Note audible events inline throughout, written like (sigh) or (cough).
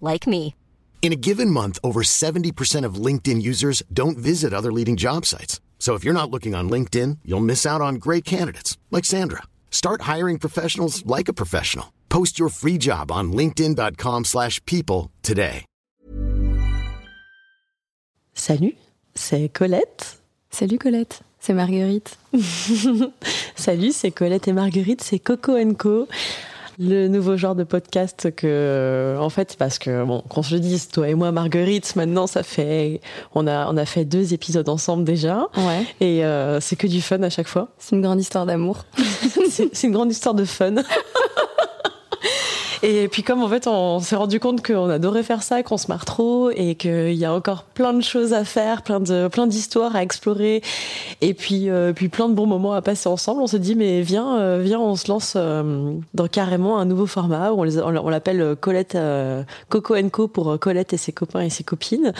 like me. In a given month, over 70% of LinkedIn users don't visit other leading job sites. So if you're not looking on LinkedIn, you'll miss out on great candidates like Sandra. Start hiring professionals like a professional. Post your free job on linkedin.com/people slash people today. Salut, c'est Colette. Salut Colette, c'est Marguerite. (laughs) Salut, c'est Colette et Marguerite, c'est Coco Co. Le nouveau genre de podcast que, en fait, parce que, bon, qu'on se le dise, toi et moi, Marguerite, maintenant, ça fait, on a, on a fait deux épisodes ensemble déjà. Ouais. Et euh, c'est que du fun à chaque fois. C'est une grande histoire d'amour. (laughs) c'est c'est une grande histoire de fun. (laughs) Et puis comme en fait on s'est rendu compte qu'on adorait faire ça, qu'on se marre trop et qu'il y a encore plein de choses à faire, plein de plein d'histoires à explorer. Et puis euh, puis plein de bons moments à passer ensemble, on s'est dit mais viens euh, viens on se lance euh, dans carrément un nouveau format. Où on les- on l'appelle Colette euh, Coco Co pour Colette et ses copains et ses copines.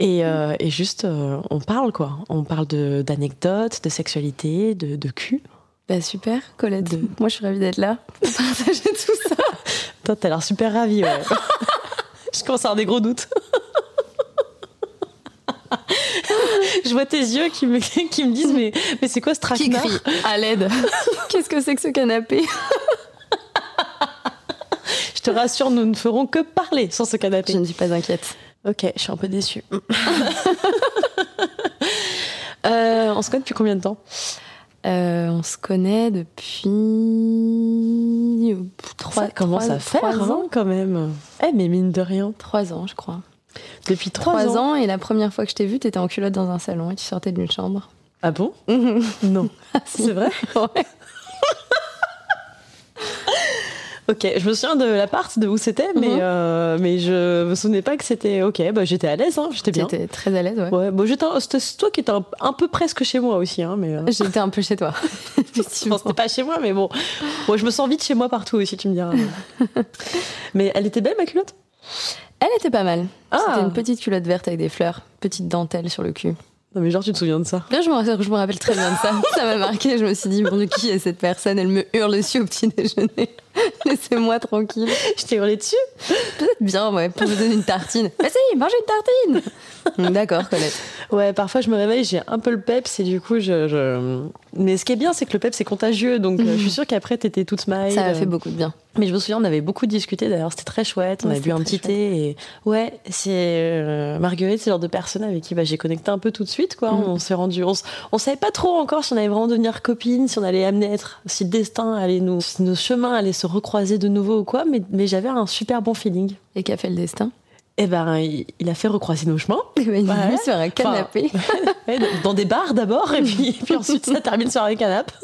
Et, euh, et juste euh, on parle quoi, on parle de d'anecdotes, de sexualité, de de cul. Bah super, Colette. De- Moi, je suis ravie d'être là pour partager tout ça. (laughs) Toi, t'as l'air super ravie, ouais. (laughs) Je commence à avoir des gros doutes. Je vois tes yeux qui me, qui me disent mais, mais c'est quoi ce Qui traquenard crie à l'aide (laughs) Qu'est-ce que c'est que ce canapé? Je te rassure, nous ne ferons que parler sur ce canapé. Je ne suis pas inquiète. Ok, je suis un peu déçue. Euh, on se connaît depuis combien de temps? Euh, on se connaît depuis trois, Ça commence à faire trois hein, ans. quand même. Eh mais mine de rien. Trois ans, je crois. Depuis trois, Trois ans. ans, et la première fois que je t'ai vue, t'étais en culotte dans un salon et tu sortais d'une chambre. Ah bon? Non. (laughs) C'est vrai? Ouais. Ok, je me souviens de l'appart, de où c'était, mais, Mhm. euh, mais je me souvenais pas que c'était ok. Bah, j'étais à l'aise, hein, j'étais bien. T'étais très à l'aise, ouais. Ouais, bon, j'étais c'était toi qui étais un, un peu presque chez moi aussi, hein, mais. euh, J'étais un peu chez toi. (laughs) Bon, c'était pas chez moi, mais bon. Bon, je me sens vite chez moi partout aussi, tu me diras. (laughs) mais elle était belle, ma culotte? Elle était pas mal. Ah. C'était une petite culotte verte avec des fleurs, petite dentelle sur le cul. Non, mais genre, tu te souviens de ça? Là, je me, rappelle- je me rappelle très bien de ça. Ça m'a marqué. Je me suis dit, bon, qui est cette personne? Elle me hurle dessus au petit déjeuner. (laughs) Laissez-moi tranquille. Je t'ai hurlé dessus Peut-être bien, ouais, pour me donner une tartine. (laughs) Vas-y, mange une tartine Mm, D'accord, Colette. Ouais, parfois je me réveille, j'ai un peu le peps et du coup, je. je- Mais ce qui est bien, c'est que le peps c'est contagieux, donc euh, je suis sûre qu'après t'étais toute smile. Ça a euh, fait beaucoup de bien. Mais je me souviens, on avait beaucoup discuté d'ailleurs, c'était très chouette. On Ouais, avait bu un petit thé et ouais, c'est euh, Marguerite, c'est le genre de personne avec qui bah, j'ai connecté un peu tout de suite quoi. Mhm. On s'est rendu, on, s- on savait pas trop encore si on allait vraiment devenir copines, si on allait amener à être, si le destin allait nous, si nos chemins allaient se recroiser de nouveau ou quoi. Mais, mais j'avais un super bon feeling. Et qu'a fait le destin? Et ben, il, a fait recroiser nos chemins. Eh (laughs) ben, Il Ouais. est mis sur un canapé. (laughs) Ouais, dans des bars d'abord et puis, puis ensuite ça termine sur un canapé. (laughs)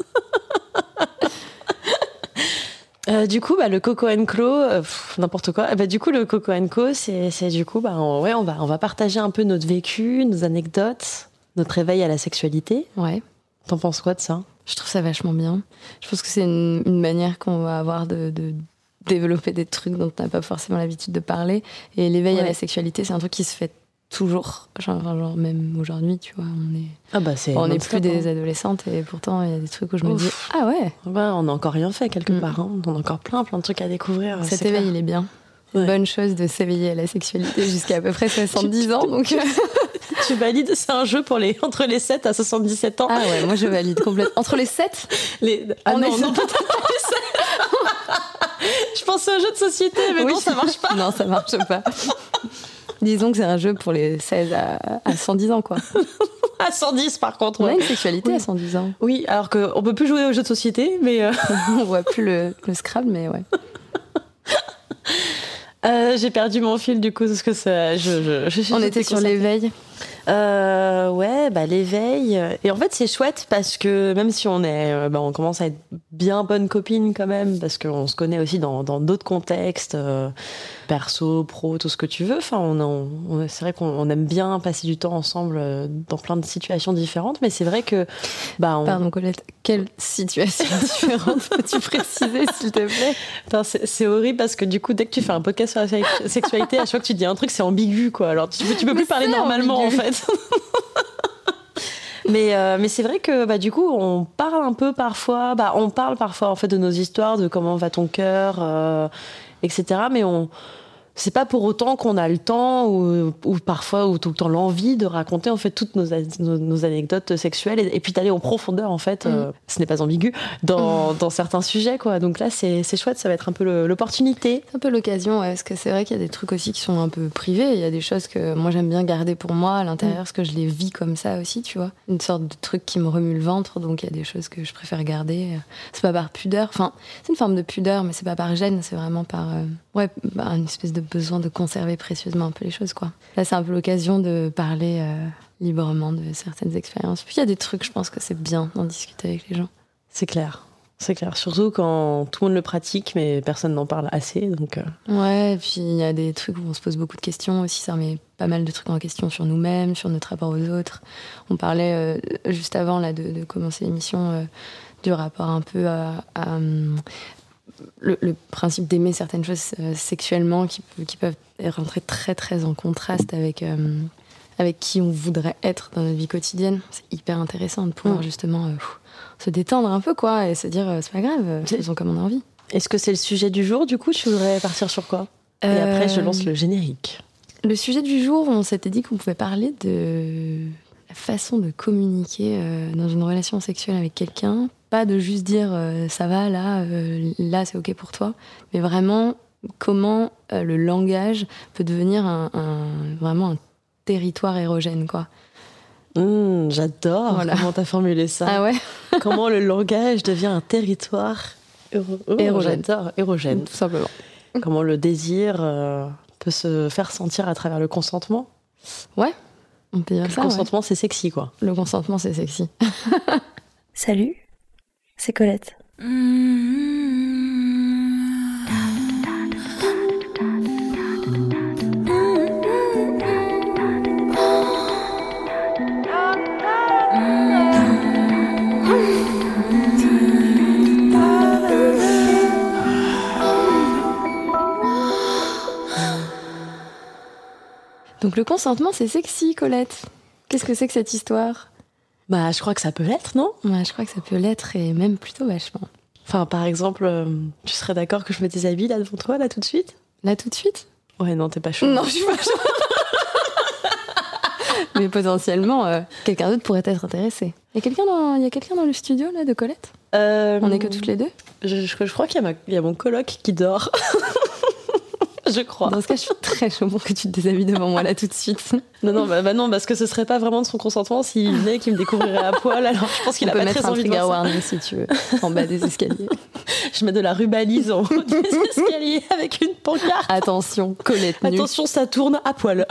Euh, du coup, bah, le Coco Clo, euh, n'importe quoi. Euh, bah, du coup, le Coco Co, c'est, c'est du coup, bah, on, ouais, on va, on va partager un peu notre vécu, nos anecdotes, notre éveil à la sexualité. Ouais. T'en penses quoi de ça? Je trouve ça vachement bien. Je pense que c'est une, une manière qu'on va avoir de, de développer des trucs dont on n'a pas forcément l'habitude de parler. Et l'éveil à la sexualité, c'est un truc qui se fait toujours. Genre, genre même aujourd'hui, tu vois, on est, Ah bah on n'est plus des hein. adolescentes et pourtant il y a des trucs où je me dis ah ouais, on n'a encore rien fait quelque Mm. part. hein. On a encore plein, plein de trucs à découvrir. cet éveil clair. il est bien. bonne chose de s'éveiller à la sexualité jusqu'à à peu près (laughs) 70 ans. Donc, euh. Tu valides, c'est un jeu pour les entre les 7 à 77 ans. Ah ouais, moi je valide complètement. Entre les 7 les... Ah On non, est non, Je pensais au jeu de société, mais non, ça marche pas. non, ça marche pas. Disons que c'est un jeu pour les 16 à, à 110 ans, quoi. à 110 par contre. On a une sexualité à 110 ans. Oui, alors qu'on peut plus jouer aux jeux de société, mais. Euh, (laughs) On voit plus le, le Scrabble, mais ouais. Euh, j'ai perdu mon fil du coup, parce que ça, je, je, On était sur l'éveil. Euh, ouais, bah l'éveil. Et en fait, c'est chouette parce que même si on est, euh, bah, on commence à être bien bonne copine quand même, parce qu'on se connaît aussi dans d'autres contextes, euh, perso, pro, tout ce que tu veux. Enfin, on, on, c'est vrai qu'on aime bien passer du temps ensemble euh, dans plein de situations différentes, mais c'est vrai que, bah, on... pardon Colette, quelle situation (laughs) différente peux-tu préciser s'il te plaît? C'est horrible parce que du coup, dès que tu fais un podcast sur la sexualité, à chaque fois que tu dis un truc, c'est ambigu, quoi. Alors tu, tu peux plus parler normalement en fait. (laughs) mais euh, mais c'est vrai que bah du coup on parle un peu parfois bah on parle parfois en fait de nos histoires de comment va ton cœur euh, etc mais on c'est pas pour autant qu'on a le temps ou, ou, parfois ou tout le temps l'envie de raconter en fait toutes nos, nos, anecdotes sexuelles et, puis d'aller en profondeur en fait, mm. euh, ce n'est pas ambigu, dans, mm. dans, certains sujets quoi. Donc là c'est chouette, ça va être un peu l'opportunité. Un peu l'occasion, ouais, parce que c'est vrai qu'il y a des trucs aussi qui sont un peu privés, il y a des choses que moi j'aime bien garder pour moi à l'intérieur, mm. parce que je les vis comme ça aussi, tu vois. Une sorte de truc qui me remue le ventre, donc il y a des choses que je préfère garder. C'est pas par pudeur, enfin c'est une forme de pudeur, mais c'est pas par gêne, c'est vraiment par... Euh, ouais, bah, une espèce de besoin de conserver précieusement un peu les choses, quoi. Là, c'est un peu l'occasion de parler euh, librement de certaines expériences. Puis il y a des trucs, je pense que c'est bien d'en discuter avec les gens. C'est clair. C'est clair, surtout quand tout le monde le pratique, mais personne n'en parle assez. Donc euh. Ouais, et puis il y a des trucs où on se pose beaucoup de questions aussi. Ça remet pas mal de trucs en question sur nous-mêmes, sur notre rapport aux autres. On parlait euh, juste avant là, de, commencer l'émission du rapport un peu à, le, principe d'aimer certaines choses euh, sexuellement qui, qui, peuvent rentrer très très en contraste avec, euh, avec qui on voudrait être dans notre vie quotidienne. C'est hyper intéressant de pouvoir justement euh, se détendre un peu quoi et se dire c'est pas grave, faisons comme on a envie. Est-ce que c'est le sujet du jour du coup? Tu voudrais partir sur quoi? Et après je lance le générique. Le sujet du jour, on s'était dit qu'on pouvait parler de façon de communiquer dans une relation sexuelle avec quelqu'un pas de juste dire euh, ça va là, euh, là c'est ok pour toi, mais vraiment comment euh, le langage peut devenir un, vraiment un territoire érogène quoi. Mmh, j'adore comment tu as formulé ça. Ah ouais (laughs) Comment le langage devient un territoire oh, érogène. Tout simplement. Comment le désir peut se faire sentir à travers le consentement. Ouais, on peut dire ça. Le consentement, c'est sexy, quoi. Le consentement, c'est sexy. (laughs) Salut, c'est Colette. Donc le consentement, c'est sexy, Colette. Qu'est-ce que c'est que cette histoire? Bah, je crois que ça peut l'être, non? Ouais, je crois que ça peut l'être et même plutôt vachement. Enfin, par exemple, euh, tu serais d'accord que je mets tes habits là devant toi, là tout de suite? Là tout de suite? Ouais, non, t'es pas chaud. Non, je suis pas chaud. (laughs) Mais potentiellement, euh, quelqu'un d'autre pourrait être intéressé. Il y a quelqu'un dans, y a quelqu'un dans le studio là de Colette? Euh, On est que toutes les deux? je, je, crois qu'il y, y, a mon coloc qui dort. (laughs) (laughs) je crois. Dans ce cas, je suis très chaud pour que tu te déshabilles devant moi là tout de suite. Non, non, bah, bah non, parce que ce serait pas vraiment de son consentement s'il venait qu'il me découvrirait à poil. Alors je pense qu'il a pas très envie de voir ça. warning si tu veux, en bas des escaliers. (laughs) Je mets de la rubalise en haut des (laughs) escaliers avec une pancarte. Attention, Colette nue. Attention, ça tourne à poil.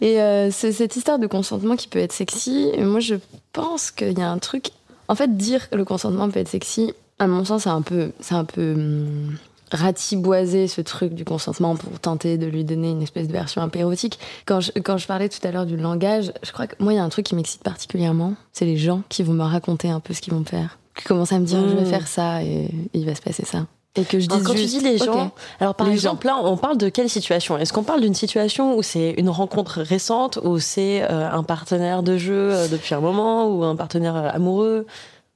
Et euh, cette histoire de consentement qui peut être sexy. Moi, je pense qu'il y a un truc. En fait, dire que le consentement peut être sexy, à mon sens, c'est un peu, c'est un peu hum, ratiboiser ce truc du consentement pour tenter de lui donner une espèce de version un peu érotique. Quand je, quand je parlais tout à l'heure du langage, je crois que moi, il y a un truc qui m'excite particulièrement, c'est les gens qui vont me raconter un peu ce qu'ils vont faire. Qui commencent à me dire, je vais mmh. faire ça et, il va se passer ça. Et que je dis quand tu dis les gens, alors par exemple là, on parle de quelle situation? Est-ce qu'on parle d'une situation où c'est une rencontre récente, ou c'est euh, un partenaire de jeu euh, depuis un moment, ou un partenaire euh, amoureux?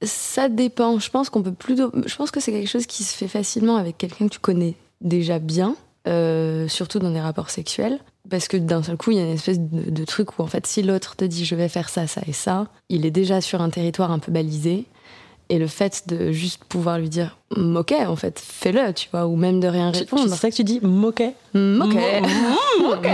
Ça dépend. Je pense qu'on peut plutôt. Je pense que c'est quelque chose qui se fait facilement avec quelqu'un que tu connais déjà bien, euh, surtout dans des rapports sexuels. Parce que d'un seul coup, il y a une espèce de, de truc où, en fait, si l'autre te dit je vais faire ça, ça et ça, il est déjà sur un territoire un peu balisé. Et le fait de juste pouvoir lui dire ok, en fait, fais-le, tu vois, ou même de rien répondre. C'est ça que tu dis, moquet. Mm, (laughs) ok.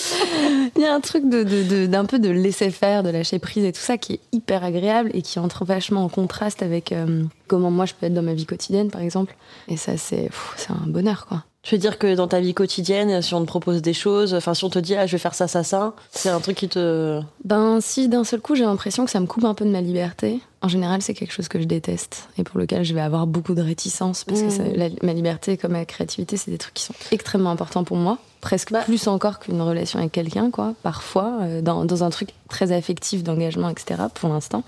(laughs) Il y a un truc de, de- d'un peu de laisser faire, de lâcher prise et tout ça qui est hyper agréable et qui entre vachement en contraste avec euh, comment moi je peux être dans ma vie quotidienne, par exemple. Et ça, c'est un bonheur, quoi. Tu veux dire que dans ta vie quotidienne, si on te propose des choses, enfin si on te dit ah je vais faire ça, ça, ça, c'est un truc qui te. Ben, si d'un seul coup j'ai l'impression que ça me coupe un peu de ma liberté, en général c'est quelque chose que je déteste et pour lequel je vais avoir beaucoup de réticence parce que Mmh. ça- la- ma liberté comme ma créativité c'est des trucs qui sont extrêmement importants pour moi, presque Bah. plus encore qu'une relation avec quelqu'un, quoi, parfois, euh, dans, dans un truc très affectif, d'engagement, etc., pour l'instant.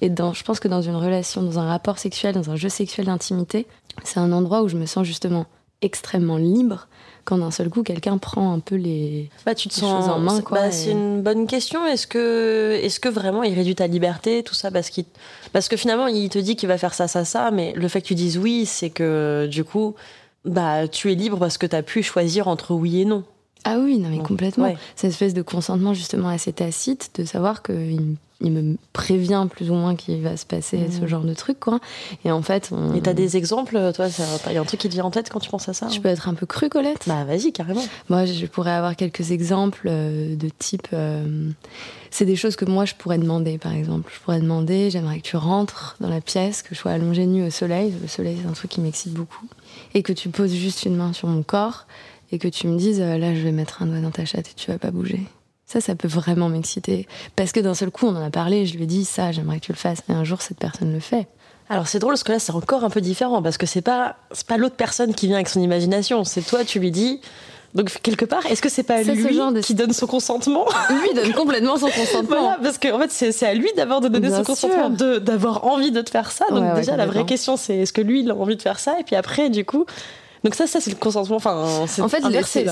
Et dans, je pense que dans une relation, dans un rapport sexuel, dans un jeu sexuel d'intimité, c'est un endroit où je me sens justement extrêmement libre quand d'un seul coup quelqu'un prend un peu les, Bah tu te Les sens choses en main, c'est- quoi, bah, et- C'est une bonne question. Est-ce que est-ce que vraiment il réduit ta liberté, tout ça, parce qu'il parce que finalement il te dit qu'il va faire ça, ça, ça, mais le fait que tu dises oui, c'est que du coup bah tu es libre parce que tu as pu choisir entre oui et non. Ah oui, non mais complètement. ouais. Cette espèce de consentement justement assez tacite, de savoir qu'il il me prévient plus ou moins qu'il va se passer ce genre de truc, quoi. Et en fait, on... Et t'as des exemples, toi, il y a un truc qui te vient en tête quand tu penses à ça Je peux être un peu cru, Colette Bah vas-y carrément. Moi, je pourrais avoir quelques exemples euh, de type... euh, c'est des choses que moi, je pourrais demander, par exemple. Je pourrais demander, j'aimerais que tu rentres dans la pièce, que je sois allongée nue au soleil. Le soleil, c'est un truc qui m'excite beaucoup. Et que tu poses juste une main sur mon corps et que tu me dises, euh, là, je vais mettre un doigt dans ta chatte et tu vas pas bouger. Ça, ça peut vraiment m'exciter. Parce que d'un seul coup, on en a parlé, je lui ai dit, ça, j'aimerais que tu le fasses. Et un jour, cette personne le fait. Alors c'est drôle parce que là c'est encore un peu différent parce que c'est pas c'est pas l'autre personne qui vient avec son imagination, c'est toi tu lui dis. Donc quelque part, est-ce que c'est pas C'est ce lui genre de- qui donne son consentement? Lui donne complètement son consentement. (laughs) Voilà, parce qu'en fait, c'est à lui d'abord de donner Bien son consentement, sûr. d'avoir envie de te faire ça. Donc Ouais, ouais, déjà, la vraie question, c'est est-ce que lui, il a envie de faire ça? Et puis après, du coup... Donc ça, ça c'est le consentement, enfin, c'est En fait,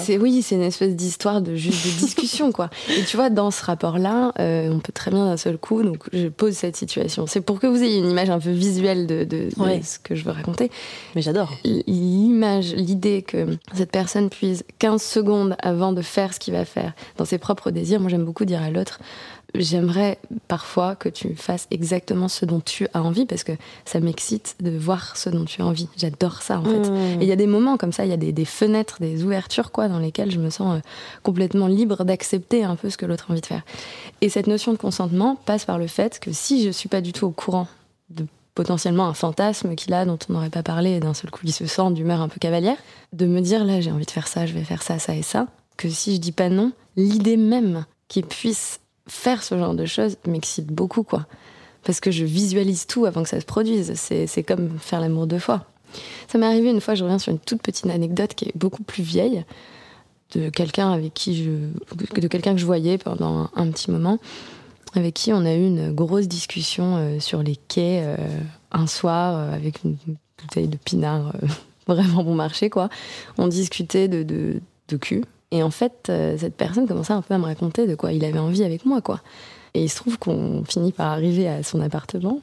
c'est, oui, c'est une espèce d'histoire de juste de discussion, quoi. Et tu vois, dans ce rapport-là, euh, on peut très bien d'un seul coup, donc je pose cette situation. C'est pour que vous ayez une image un peu visuelle de, de- ce que je veux raconter. Mais j'adore. L'image, l'idée que cette personne puisse 15 secondes avant de faire ce qu'il va faire dans ses propres désirs, moi j'aime beaucoup dire à l'autre, j'aimerais parfois que tu fasses exactement ce dont tu as envie parce que ça m'excite de voir ce dont tu as envie. J'adore ça en fait. Mmh. Et il y a des moments comme ça, il y a des, des fenêtres, des ouvertures quoi, dans lesquelles je me sens euh, complètement libre d'accepter un peu ce que l'autre a envie de faire. Et cette notion de consentement passe par le fait que si je suis pas du tout au courant de potentiellement un fantasme qu'il a dont on n'aurait pas parlé et d'un seul coup il se sent d'humeur un peu cavalière, de me dire là j'ai envie de faire ça, je vais faire ça, ça et ça, que si je dis pas non, l'idée même qu'il puisse faire ce genre de choses m'excite beaucoup quoi. Parce que je visualise tout avant que ça se produise. C'est comme faire l'amour deux fois. Ça m'est arrivé une fois, je reviens sur une toute petite anecdote qui est beaucoup plus vieille, de quelqu'un avec qui je. de quelqu'un que je voyais pendant un, petit moment, avec qui on a eu une grosse discussion euh, sur les quais euh, un soir, euh, avec une bouteille de pinard (laughs) vraiment bon marché, quoi. On discutait de, de, de cul. Et en fait, euh, cette personne commençait un peu à me raconter de quoi il avait envie avec moi, quoi. Et il se trouve qu'on finit par arriver à son appartement.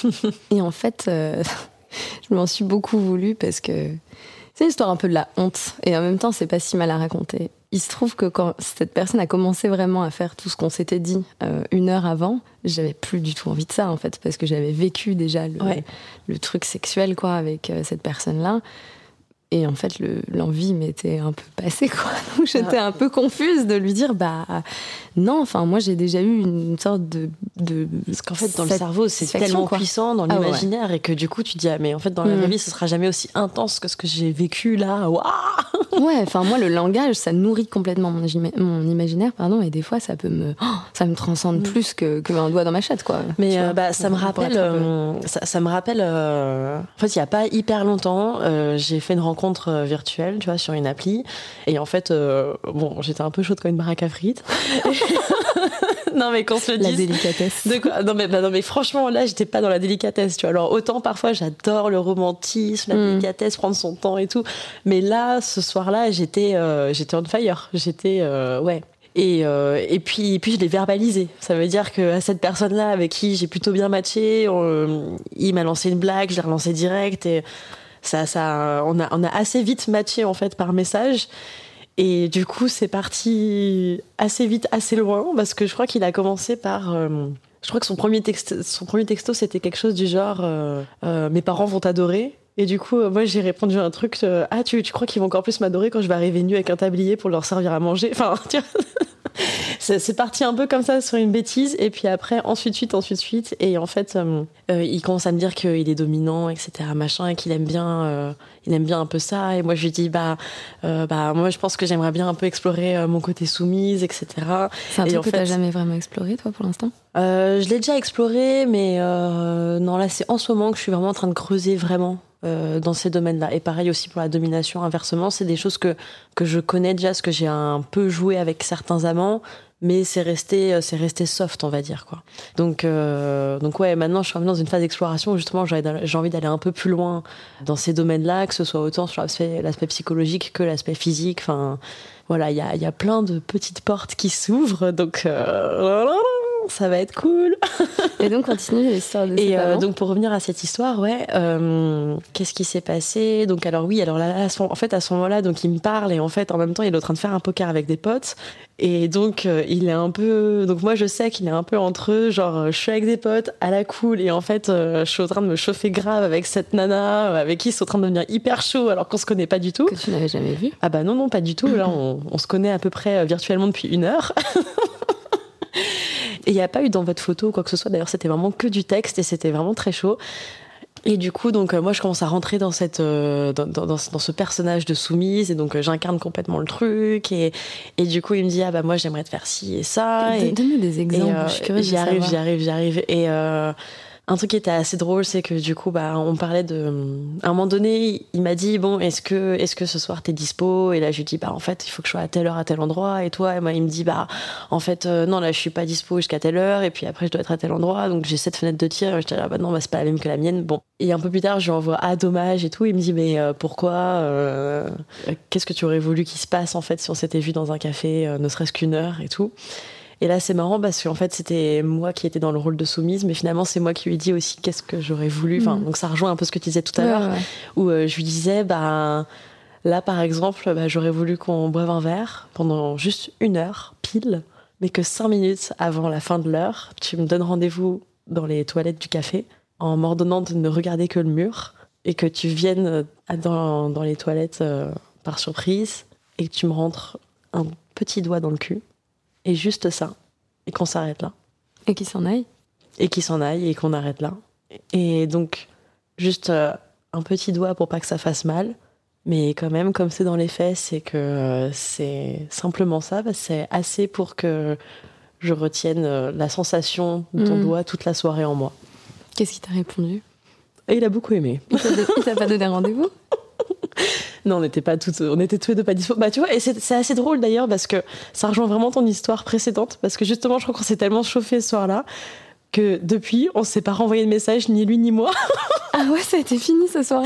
(laughs) et en fait, euh, (laughs) je m'en suis beaucoup voulu parce que c'est une histoire un peu de la honte. Et en même temps, c'est pas si mal à raconter. Il se trouve que quand cette personne a commencé vraiment à faire tout ce qu'on s'était dit euh, une heure avant, j'avais plus du tout envie de ça, en fait, parce que j'avais vécu déjà le, Ouais. le truc sexuel, quoi, avec euh, cette personne-là. Et en fait, le- l'envie m'était un peu passée, quoi. (laughs) Donc j'étais un peu confuse de lui dire, bah non, enfin, moi j'ai déjà eu une sorte de. de Parce qu'en fait, dans le cerveau, c'est tellement quoi. puissant dans Ah ouais. l'imaginaire et que du coup, tu dis, ah, mais en fait, dans la Mm. vraie vie, ce sera jamais aussi intense que ce que j'ai vécu là. Waouh (laughs) Ouais, enfin moi le langage ça nourrit complètement mon, mon imaginaire pardon et des fois ça peut me oh, ça me transcende plus que qu'un doigt dans ma chatte quoi. Mais euh, vois, bah, ça me rappelle, peu- euh, ça, ça me rappelle. euh, En fait, il y a pas hyper longtemps, euh, j'ai fait une rencontre euh, virtuelle, tu vois, sur une appli. Et en fait, euh, bon, j'étais un peu chaude comme une baraque à frites. (laughs) non, mais qu'on se le la dise. délicatesse. De quoi? Non mais, bah non mais franchement là j'étais pas dans la délicatesse tu vois alors autant parfois j'adore le romantisme la Mm. délicatesse prendre son temps et tout mais là ce soir là j'étais euh, j'étais on fire j'étais euh, ouais Et, et, puis, et puis je l'ai verbalisé. Ça veut dire que cette personne-là, avec qui j'ai plutôt bien matché, il m'a lancé une blague, je l'ai relancé direct. Et ça, ça, on, a, on a assez vite matché en fait par message. Et du coup, c'est parti assez vite, assez loin, parce que je crois qu'il a commencé par. je crois que son premier, texte, son premier texto, c'était quelque chose du genre Mes parents vont t'adorer. Et du coup, moi, j'ai répondu à un truc Ah, tu, tu crois qu'ils vont encore plus m'adorer quand je vais arriver nu avec un tablier pour leur servir à manger Enfin, (laughs) tu vois c'est parti un peu comme ça sur une bêtise et puis après ensuite suite ensuite suite et en fait euh, euh, il commence à me dire qu'il est dominant etc machin et qu'il aime bien euh, il aime bien un peu ça et moi je lui dis bah bah moi je pense que j'aimerais bien un peu explorer mon côté soumise etc c'est un truc que t'as jamais vraiment exploré toi pour l'instant? Je l'ai déjà exploré mais non là c'est en ce moment que je suis vraiment en train de creuser vraiment dans ces domaines-là. Et pareil aussi pour la domination, inversement, c'est des choses que, que je connais déjà, ce que j'ai un peu joué avec certains amants, mais c'est resté euh, c'est resté soft on va dire quoi. Donc euh, donc ouais maintenant je suis dans une phase d'exploration où justement j'ai envie d'aller un peu plus loin dans ces domaines là que ce soit autant sur l'aspect psychologique que l'aspect physique. Enfin voilà il y a, y a plein de petites portes qui s'ouvrent. Donc euh, ça va être cool. (laughs) et donc continue l'histoire de Et euh, donc pour revenir à cette histoire, ouais, euh, qu'est-ce qui s'est passé? Donc alors oui, alors là, en fait à ce moment-là, donc il me parle et en fait en même temps il est en train de faire un poker avec des potes et donc euh, il est un peu, donc moi je sais qu'il est un peu entre eux, genre je suis avec des potes à la cool et en fait je suis en train de me chauffer grave avec cette nana avec qui c'est en train de devenir hyper chaud alors qu'on se connaît pas du tout. Que tu n'avais jamais vu Ah bah non non pas du tout. Là (laughs) on, on se connaît à peu près virtuellement depuis une heure. (laughs) Et il n'y a pas eu dans votre photo ou quoi que ce soit. D'ailleurs, c'était vraiment que du texte et c'était vraiment très chaud. Et du coup, donc euh, moi, je commence à rentrer dans cette, euh, dans, dans, dans, ce personnage de soumise, et donc euh, j'incarne complètement le truc. Et, et du coup, il me dit ah bah moi, j'aimerais te faire ci et ça. Donne-nous des exemples. j'y arrive, j'y arrive, j'y arrive. Et un truc qui était assez drôle, c'est que du coup, bah, on parlait de. À un moment donné, il m'a dit bon, est-ce que, est-ce que ce soir t'es dispo? Et là, je lui dis bah en fait, il faut que je sois à telle heure à tel endroit. Et toi, et moi, il me dit bah en fait, euh, non, là, je suis pas dispo jusqu'à telle heure. Et puis après, je dois être à tel endroit. Donc j'ai cette fenêtre de tir. Et je dis ah bah non, bah, c'est pas la même que la mienne. Bon. Et un peu plus tard, je lui envoie ah dommage et tout. Il me dit mais euh, pourquoi euh, Qu'est-ce que tu aurais voulu qu'il se passe en fait si on s'était vu dans un café, ne serait-ce qu'une heure et tout? Et là, c'est marrant parce qu'en fait, c'était moi qui étais dans le rôle de soumise, mais finalement, c'est moi qui lui dit aussi qu'est-ce que j'aurais voulu. Enfin, mm. donc ça rejoint un peu ce que tu disais tout à l'heure, où euh, je lui disais, bah là, par exemple, bah, j'aurais voulu qu'on boive un verre pendant juste une heure pile, mais que cinq minutes avant la fin de l'heure, tu me donnes rendez-vous dans les toilettes du café en m'ordonnant de ne regarder que le mur et que tu viennes euh, dans, dans les toilettes euh, par surprise et que tu me rentres un petit doigt dans le cul et juste ça, et qu'on s'arrête là. Et qu'il s'en aille Et qu'il s'en aille et qu'on arrête là. Et donc, juste euh, un petit doigt pour pas que ça fasse mal, mais quand même, comme c'est dans les faits, c'est que euh, c'est simplement ça, c'est assez pour que je retienne euh, la sensation de ton mm. doigt toute la soirée en moi. Qu'est-ce qu'il t'a répondu? Et il a beaucoup aimé. Il t'a pas donné (laughs) rendez-vous? (laughs) non, on n'était pas toutes, on était tous les deux pas dispo. Bah, tu vois, et c'est assez drôle d'ailleurs parce que ça rejoint vraiment ton histoire précédente parce que justement, je crois qu'on s'est tellement chauffé ce soir-là que depuis, on s'est pas renvoyé de message, ni lui ni moi. (laughs) ah ouais, ça a été fini ce soir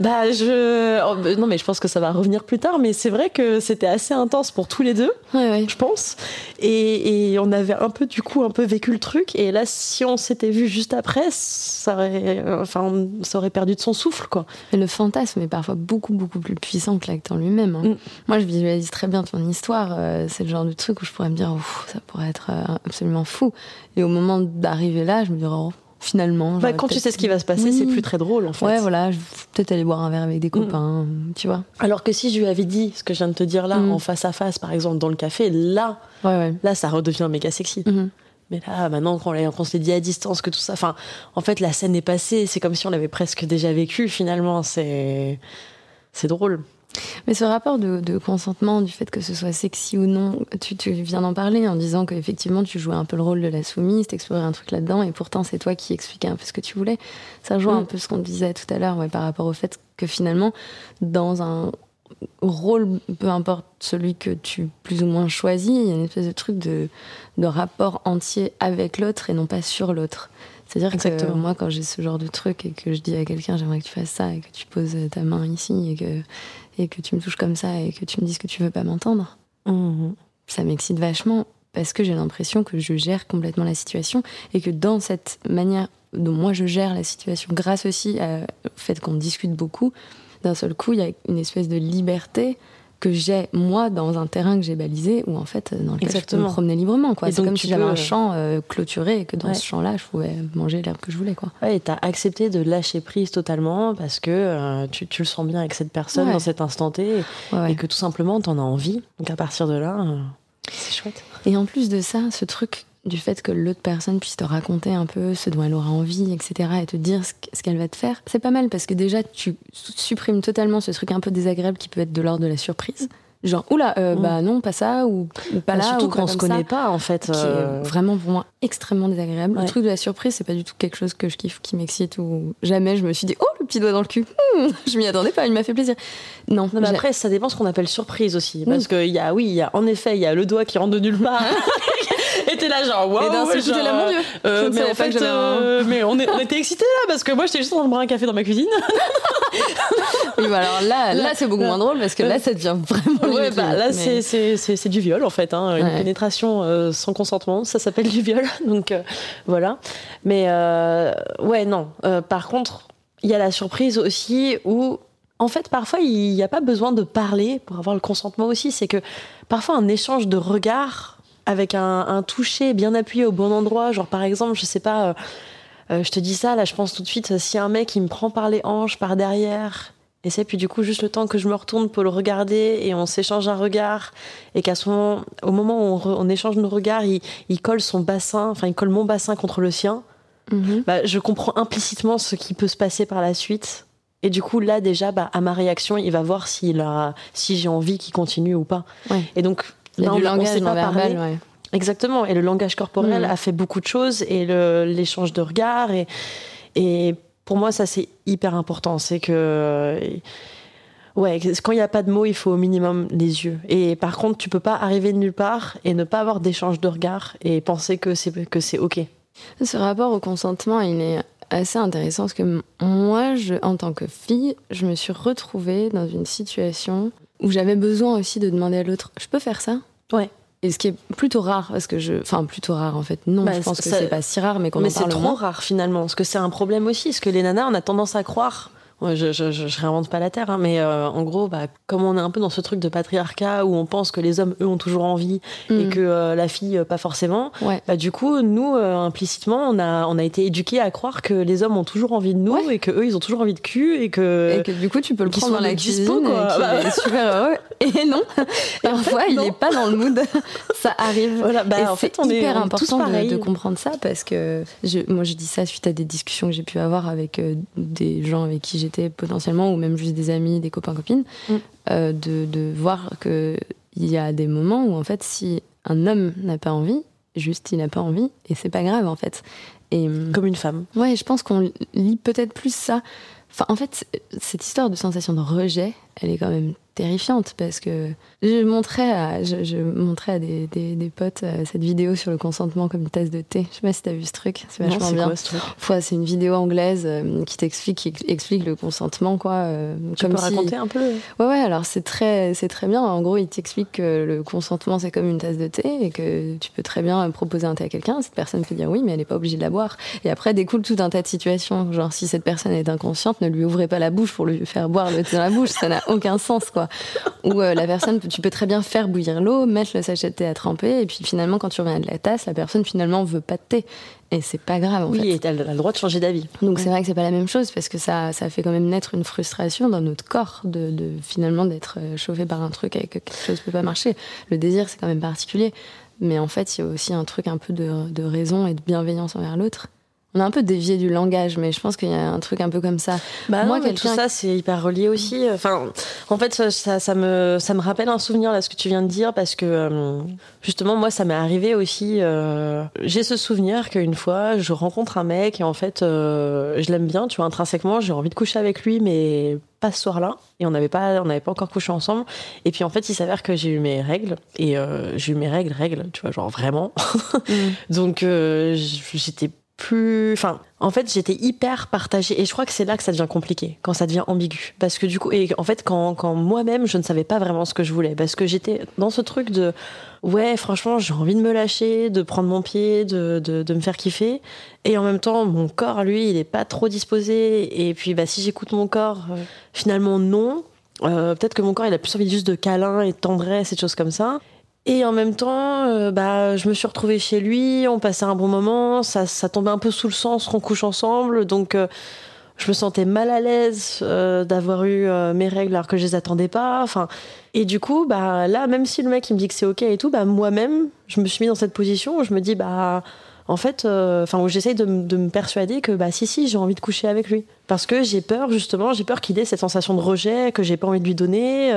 Bah, je. Oh, bah, non, mais je pense que ça va revenir plus tard, mais c'est vrai que c'était assez intense pour tous les deux, je pense. Et, on avait un peu, du coup, un peu vécu le truc. Et là, si on s'était vu juste après, ça aurait, enfin, ça aurait perdu de son souffle, quoi. Mais le fantasme est parfois beaucoup, beaucoup plus puissant que l'acte en lui-même. Hein. Mm. Moi, je visualise très bien ton histoire. Euh, c'est le genre de truc où je pourrais me dire, ça pourrait être euh, absolument fou. Et au moment d'arriver là, je me dirais, oh, finalement. Bah, quand tu sais ce qui va se passer, c'est plus très drôle en fait. Ouais, voilà, je vais peut-être aller boire un verre avec des mm. copains, tu vois. Alors que si je lui avais dit ce que je viens de te dire là, mm. en face à face, par exemple, dans le café, là, là, ça redevient méga sexy. Mm-hmm. Mais là, maintenant qu'on s'est dit à distance que tout ça, enfin, en fait, la scène est passée. C'est comme si on l'avait presque déjà vécu. Finalement, c'est c'est drôle. Mais ce rapport de, consentement, du fait que ce soit sexy ou non, tu, viens d'en parler en disant qu'effectivement tu jouais un peu le rôle de la soumise, t'explorais un truc là-dedans, et pourtant c'est toi qui expliquais un peu ce que tu voulais. Ça rejoint mm. un peu ce qu'on disait tout à l'heure par rapport au fait que finalement, dans un rôle, peu importe celui que tu plus ou moins choisis, il y a une espèce de truc de, de rapport entier avec l'autre et non pas sur l'autre. C'est-à-dire que moi, quand j'ai ce genre de truc et que je dis à quelqu'un j'aimerais que tu fasses ça et que tu poses ta main ici et que et que tu me touches comme ça et que tu me dis que tu veux pas m'entendre, mmh. ça m'excite vachement parce que j'ai l'impression que je gère complètement la situation et que dans cette manière dont moi je gère la situation, grâce aussi au fait qu'on discute beaucoup, d'un seul coup, il y a une espèce de liberté que j'ai moi dans un terrain que j'ai balisé où en fait dans lequel je peux me promener librement quoi. C'est comme si j'avais un champ euh, clôturé et que dans ce champ là je pouvais manger l'herbe que je voulais quoi. Ouais, et t'as accepté de lâcher prise totalement parce que euh, tu, tu, le sens bien avec cette personne dans cet instant T et, que tout simplement t'en as envie. Donc à partir de là euh, c'est chouette. Et en plus de ça ce truc du fait que l'autre personne puisse te raconter un peu ce dont elle aura envie, etc., et te dire ce qu'elle va te faire, c'est pas mal parce que déjà tu supprimes totalement ce truc un peu désagréable qui peut être de l'ordre de la surprise. Genre, oula, euh, mm. bah non, pas ça, ou, pas bah, là. Surtout quand on se connaît pas, en fait. Qui est euh. vraiment pour moi extrêmement désagréable. Le truc de la surprise, c'est pas du tout quelque chose que je kiffe, qui m'excite, ou jamais je me suis dit, oh, le petit doigt dans le cul. Hmm, (laughs) je m'y attendais pas, il m'a fait plaisir. Non. mais après, ça dépend ce qu'on appelle surprise aussi. Parce qu'il y a, oui, il y a, en effet, il y a le doigt qui rentre de nulle part. (laughs) (laughs) et t'es là genre waouh et d'un seul là mon dieu euh, mais en fait euh, mais on, est, on était excités là parce que moi j'étais juste en train de boire un café dans ma cuisine oui bah alors là là c'est beaucoup moins drôle parce que là ça devient vraiment ouais bah là c'est c'est du viol en fait hein, une pénétration euh, sans consentement ça s'appelle du viol (laughs) donc voilà mais ouais non par contre il y a la surprise aussi où en fait, parfois, il n'y a pas besoin de parler pour avoir le consentement aussi. C'est que parfois, un échange de regards avec un, toucher bien appuyé au bon endroit. Genre, par exemple, je sais pas, euh, euh, je te dis ça, là, je pense tout de suite, si un mec, il me prend par les hanches, par derrière, et c'est puis du coup, juste le temps que je me retourne pour le regarder et on s'échange un regard, et qu'à ce moment, au moment où on, échange nos regards, il, colle son bassin, enfin, il colle mon bassin contre le sien, mhm. bah, je comprends implicitement ce qui peut se passer par la suite. Et du coup, là, déjà, bah, à ma réaction, il va voir s'il a, si j'ai envie qu'il continue ou pas. Et donc, il y a du langage non verbal, ouais. Exactement. Et le langage corporel mm. a fait beaucoup de choses et l'échange de regards. Et, et pour moi, ça, c'est hyper important. C'est que. Ouais, quand il n'y a pas de mots, il faut au minimum les yeux. Et par contre, tu peux pas arriver de nulle part et ne pas avoir d'échange de regards et penser que c'est que c'est ok. Ce rapport au consentement, il est assez intéressant parce que moi, je, en tant que fille, je me suis retrouvée dans une situation où j'avais besoin aussi de demander à l'autre je peux faire ça? Ouais. Et ce qui est plutôt rare, parce que je. Enfin, plutôt rare en fait. Non, bah, je pense que c'est pas si rare, mais qu'on en parle Mais c'est trop rare finalement, parce que c'est un problème aussi, parce que les nanas, on a tendance à croire je, je, je, réinvente pas la terre, hein, mais euh, en gros, bah, comme on est un peu dans ce truc de patriarcat où on pense que les hommes, eux, ont toujours envie et mm. que euh, la fille, euh, pas forcément, bah, du coup, nous, implicitement, on a, on a été éduqués à croire que les hommes ont toujours envie de nous et que eux, ils ont toujours envie de cul et que. Et que du coup, tu peux le prendre dans la cuisine, quoi. Et bah, est super heureux. (laughs) Et non, parfois, il n'est pas dans le mood. (laughs) ça arrive. Voilà, bah, en fait, on hyper est important de, de, comprendre ça parce que je, moi, je dis ça suite à des discussions que j'ai pu avoir avec des gens avec qui j'ai j'étais potentiellement, ou même juste des amis, des copains, copines, mm. euh, de, de, voir qu'il y a des moments où, en fait, si un homme n'a pas envie, juste il n'a pas envie, et c'est pas grave, en fait. Et, mm, Comme une femme. Ouais, je pense qu'on lit peut-être plus ça. Enfin, en fait, cette histoire de sensation de rejet, elle est quand même terrifiante parce que je montrais à, je, montrais à des, des, potes euh, cette vidéo sur le consentement comme une tasse de thé. Je sais pas si t'as vu ce truc, c'est vachement bien. c'est une vidéo anglaise euh, qui t'explique, qui explique le consentement quoi. Euh, tu peux raconter un peu? Ouais ouais, alors c'est très, c'est très bien. En gros, il t'explique que le consentement c'est comme une tasse de thé et que tu peux très bien proposer un thé à quelqu'un. Cette personne peut dire oui, mais elle n'est pas obligée de la boire. Et après découle tout un tas de situations. Genre si cette personne est inconsciente, ne lui ouvrez pas la bouche pour lui faire boire le thé dans la bouche. Ça n'a aucun sens quoi. Où la personne, tu peux très bien faire bouillir l'eau, mettre le sachet de thé à tremper, et puis finalement, quand tu reviens de la tasse, la personne finalement veut pas de thé. Et c'est pas grave en oui, fait. Oui, elle a le droit de changer d'avis. Donc c'est vrai que c'est pas la même chose parce que ça, ça fait quand même naître une frustration dans notre corps de, de finalement d'être euh, chauffé par un truc et que quelque chose peut pas marcher. Le désir c'est quand même particulier, mais en fait il y a aussi un truc un peu de, de raison et de bienveillance envers l'autre on a un peu dévié du langage, mais je pense qu'il y a un truc un peu comme ça. Bah Moi, tout ça, c'est hyper relié aussi. Enfin, en fait, ça, ça, me, ça me rappelle un souvenir là, ce que tu viens de dire, parce que euh, justement, moi, ça m'est arrivé aussi. Euh, j'ai ce souvenir qu'une fois, je rencontre un mec et en fait, euh, je l'aime bien, tu vois, intrinsèquement, j'ai envie de coucher avec lui, mais pas ce soir-là et on n'avait pas on n'avait pas encore couché ensemble et puis en fait il s'avère que j'ai eu mes règles et j'ai eu mes règles règles tu vois genre vraiment (laughs) donc j'étais Enfin, en fait, j'étais hyper partagée. Et je crois que c'est là que ça devient compliqué, quand ça devient ambigu. Parce que du coup, et en fait, quand, quand moi-même, je ne savais pas vraiment ce que je voulais. Parce que j'étais dans ce truc de. Ouais, franchement, j'ai envie de me lâcher, de prendre mon pied, de, de, de, me faire kiffer. Et en même temps, mon corps, lui, il est pas trop disposé. Et puis, bah, si j'écoute mon corps, euh, finalement, non. Euh, Peut-être que mon corps, il a plus envie juste de câlins et de tendresse et de choses comme ça. Et en même temps, euh, bah, je me suis retrouvée chez lui, on passait un bon moment, ça, ça tombait un peu sous le sens qu'on couche ensemble, donc euh, je me sentais mal à l'aise euh, d'avoir eu euh, mes règles alors que je les attendais pas. Enfin, et du coup, bah là, même si le mec il me dit que c'est ok et tout, bah moi-même, je me suis mis dans cette position où je me dis bah en fait, enfin où j'essaye de, de me persuader que bah si si j'ai envie de coucher avec lui parce que j'ai peur justement, j'ai peur qu'il ait cette sensation de rejet que j'ai pas envie de lui donner.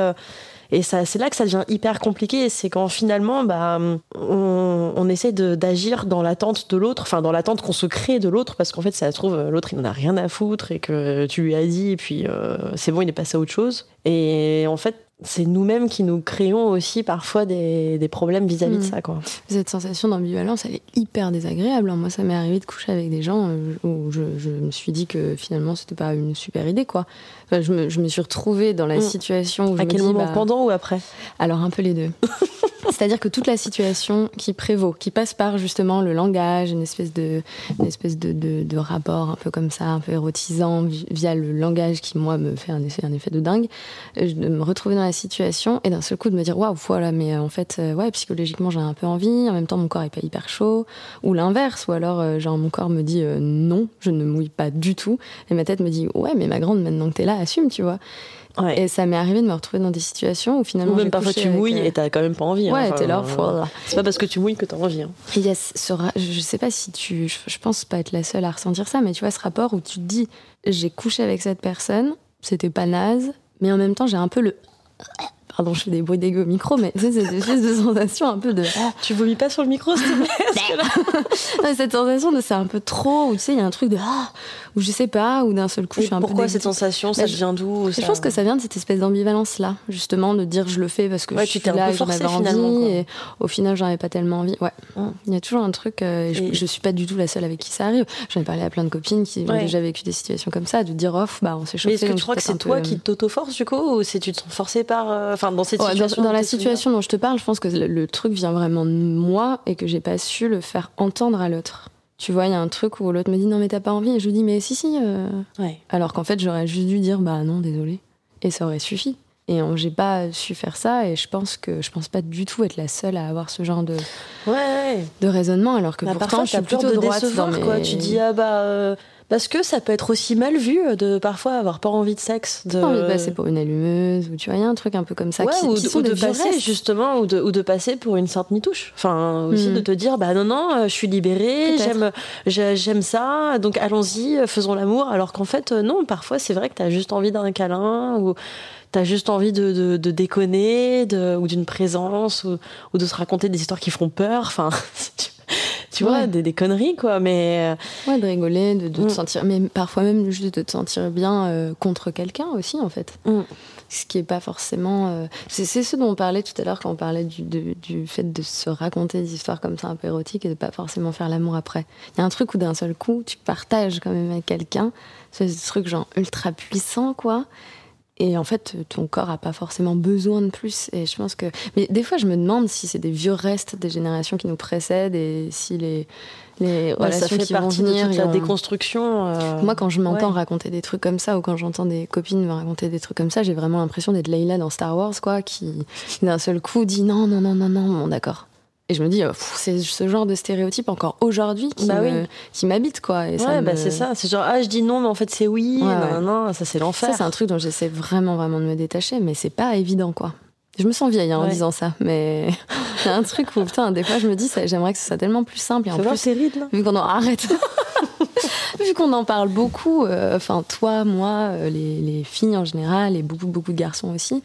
Et ça, c'est là que ça devient hyper compliqué. C'est quand finalement, bah, on, on essaie d'agir dans l'attente de l'autre, enfin dans l'attente qu'on se crée de l'autre, parce qu'en fait, ça se trouve, l'autre il n'en a rien à foutre et que tu lui as dit, et puis euh, c'est bon, il est passé à autre chose. Et en fait, c'est nous-mêmes qui nous créons aussi parfois des, des problèmes vis-à-vis de Mm. ça, quoi. Cette sensation d'ambivalence, elle est hyper désagréable. hein. Moi, ça m'est arrivé de coucher avec des gens euh, où je, je me suis dit que finalement, c'était pas une super idée, quoi. Enfin, je, me, je me suis retrouvée dans la Mm. situation où je À me quel dis, moment bah, Pendant ou après? Alors un peu les deux. (laughs) C'est-à-dire que toute la situation qui prévaut, qui passe par justement le langage, une espèce de, une espèce de, de, de rapport un peu comme ça, un peu érotisant vi- via le langage qui moi me fait un effet, un effet de dingue, euh, je- de me retrouver dans la situation et d'un seul coup de me dire waouh voilà mais euh, en fait euh, ouais psychologiquement j'ai un peu envie, en même temps mon corps est pas hyper chaud ou l'inverse ou alors euh, genre mon corps me dit euh, non je ne mouille pas du tout et ma tête me dit ouais mais ma grande maintenant que t'es là assume tu vois Ouais. et ça m'est arrivé de me retrouver dans des situations où finalement Ou même parfois tu mouilles euh, et t'as quand même pas envie. hein. Ouais, Enfin, t'es là, voilà. C'est pas parce que tu mouilles que t'as envie. hein. Il y a ce- ra- je sais pas si tu, je, je pense pas être la seule à ressentir ça, mais tu vois ce rapport où tu te dis, j'ai couché avec cette personne, c'était pas naze, mais en même temps j'ai un peu le, pardon, je fais des bruits dégueux au micro, mais tu sais, cette espèce de sensation un peu de, Tu vomis pas sur le micro, s'il te plaît (laughs) cette sensation de c'est un peu trop, ou tu sais, il y a un truc de, ah, ou je sais pas, ou d'un seul coup Et je suis un pourquoi peu cette dégoûtée. sensation Ça Bah, vient d'où Je pense que ça vient de cette espèce d'ambivalence-là, justement, de dire je le fais parce que Ouais, je tu suis un là j'en avais envie, et au final j'en avais pas tellement envie. Ouais, Hum. il y a toujours un truc, euh, et je, je suis pas du tout la seule avec qui ça arrive. J'en ai parlé à plein de copines qui ont déjà vécu des situations comme ça, de dire off, bah on s'est chauffé. Mais est-ce que tu crois que c'est toi peu- qui t'auto-force du coup ou c'est tu te sens forcé par euh, enfin dans cette Ouais, dans, situation dans la situation dont je te parle, je pense que le, le truc vient vraiment de moi et que j'ai pas su le faire entendre à l'autre. Tu vois, il y a un truc où l'autre me dit non mais t'as pas envie et je lui dis mais si si. euh, Ouais. Alors qu'en fait, j'aurais juste dû dire bah non, désolé. Et ça aurait suffi. Et j'ai pas su faire ça et je pense que je pense pas du tout être la seule à avoir ce genre de, Ouais. ouais. de raisonnement alors que Bah, pourtant parfois je suis plutôt de droite décevoir dans mes... quoi. Tu dis ah bah euh, parce que ça peut être aussi mal vu euh, de parfois avoir pas envie de sexe. De... Pas envie de passer pour une allumeuse ou tu vois, il y a un truc un peu comme ça Ouais, qui, ou, qui de- sont ou de passer restes. justement ou de, ou de passer pour une sainte mitouche enfin aussi Mm. de te dire bah non non euh, je suis libérée j'aime j'ai- j'aime ça donc allons-y euh, faisons l'amour alors qu'en fait non parfois c'est vrai que t'as juste envie d'un câlin ou t'as juste envie de, de, de déconner de, ou d'une présence ou, ou de se raconter des histoires qui font peur enfin (laughs) tu, vois des, des conneries quoi mais euh, Ouais, de rigoler, de, de Mm. te sentir, mais parfois même juste de te sentir bien euh, contre quelqu'un aussi, en fait. Mm. Ce qui est pas forcément. euh, C'est c'est ce dont on parlait tout à l'heure quand on parlait du, de- du fait de se raconter des histoires comme ça un peu érotiques et de pas forcément faire l'amour après. Il y a un truc où d'un seul coup, tu partages quand même avec quelqu'un, ce truc genre ultra puissant, quoi. Et en fait, ton corps a pas forcément besoin de plus. Et je pense que. Mais des fois, je me demande si c'est des vieux restes des générations qui nous précèdent et si les, les bah, ça relations fait qui vont partie venir. de toute la déconstruction euh, Moi, quand je m'entends ouais. raconter des trucs comme ça ou quand j'entends des copines me raconter des trucs comme ça, j'ai vraiment l'impression d'être Leila dans Star Wars, quoi, qui d'un seul coup dit non, non, non, non, non, bon, d'accord. Et je me dis, euh, c'est ce genre de stéréotype encore aujourd'hui qui Bah oui. m'habite, quoi. Et ça ouais, bah me- c'est ça. C'est genre, ah, je dis non, mais en fait, c'est oui. Ouais, non, non, non, ça, c'est l'enfer. Ça, c'est un truc dont j'essaie vraiment, vraiment de me détacher, mais c'est pas évident, quoi. Je me sens vieille hein, en Ouais. disant ça, mais (laughs) a un truc où, putain, des fois, je me dis, j'aimerais que ce soit tellement plus simple. Et en plus, ces rides, là. vu qu'on en arrête, (laughs) vu qu'on en parle beaucoup, euh, enfin toi, moi, euh, les, les filles en général, et beaucoup beaucoup de garçons aussi,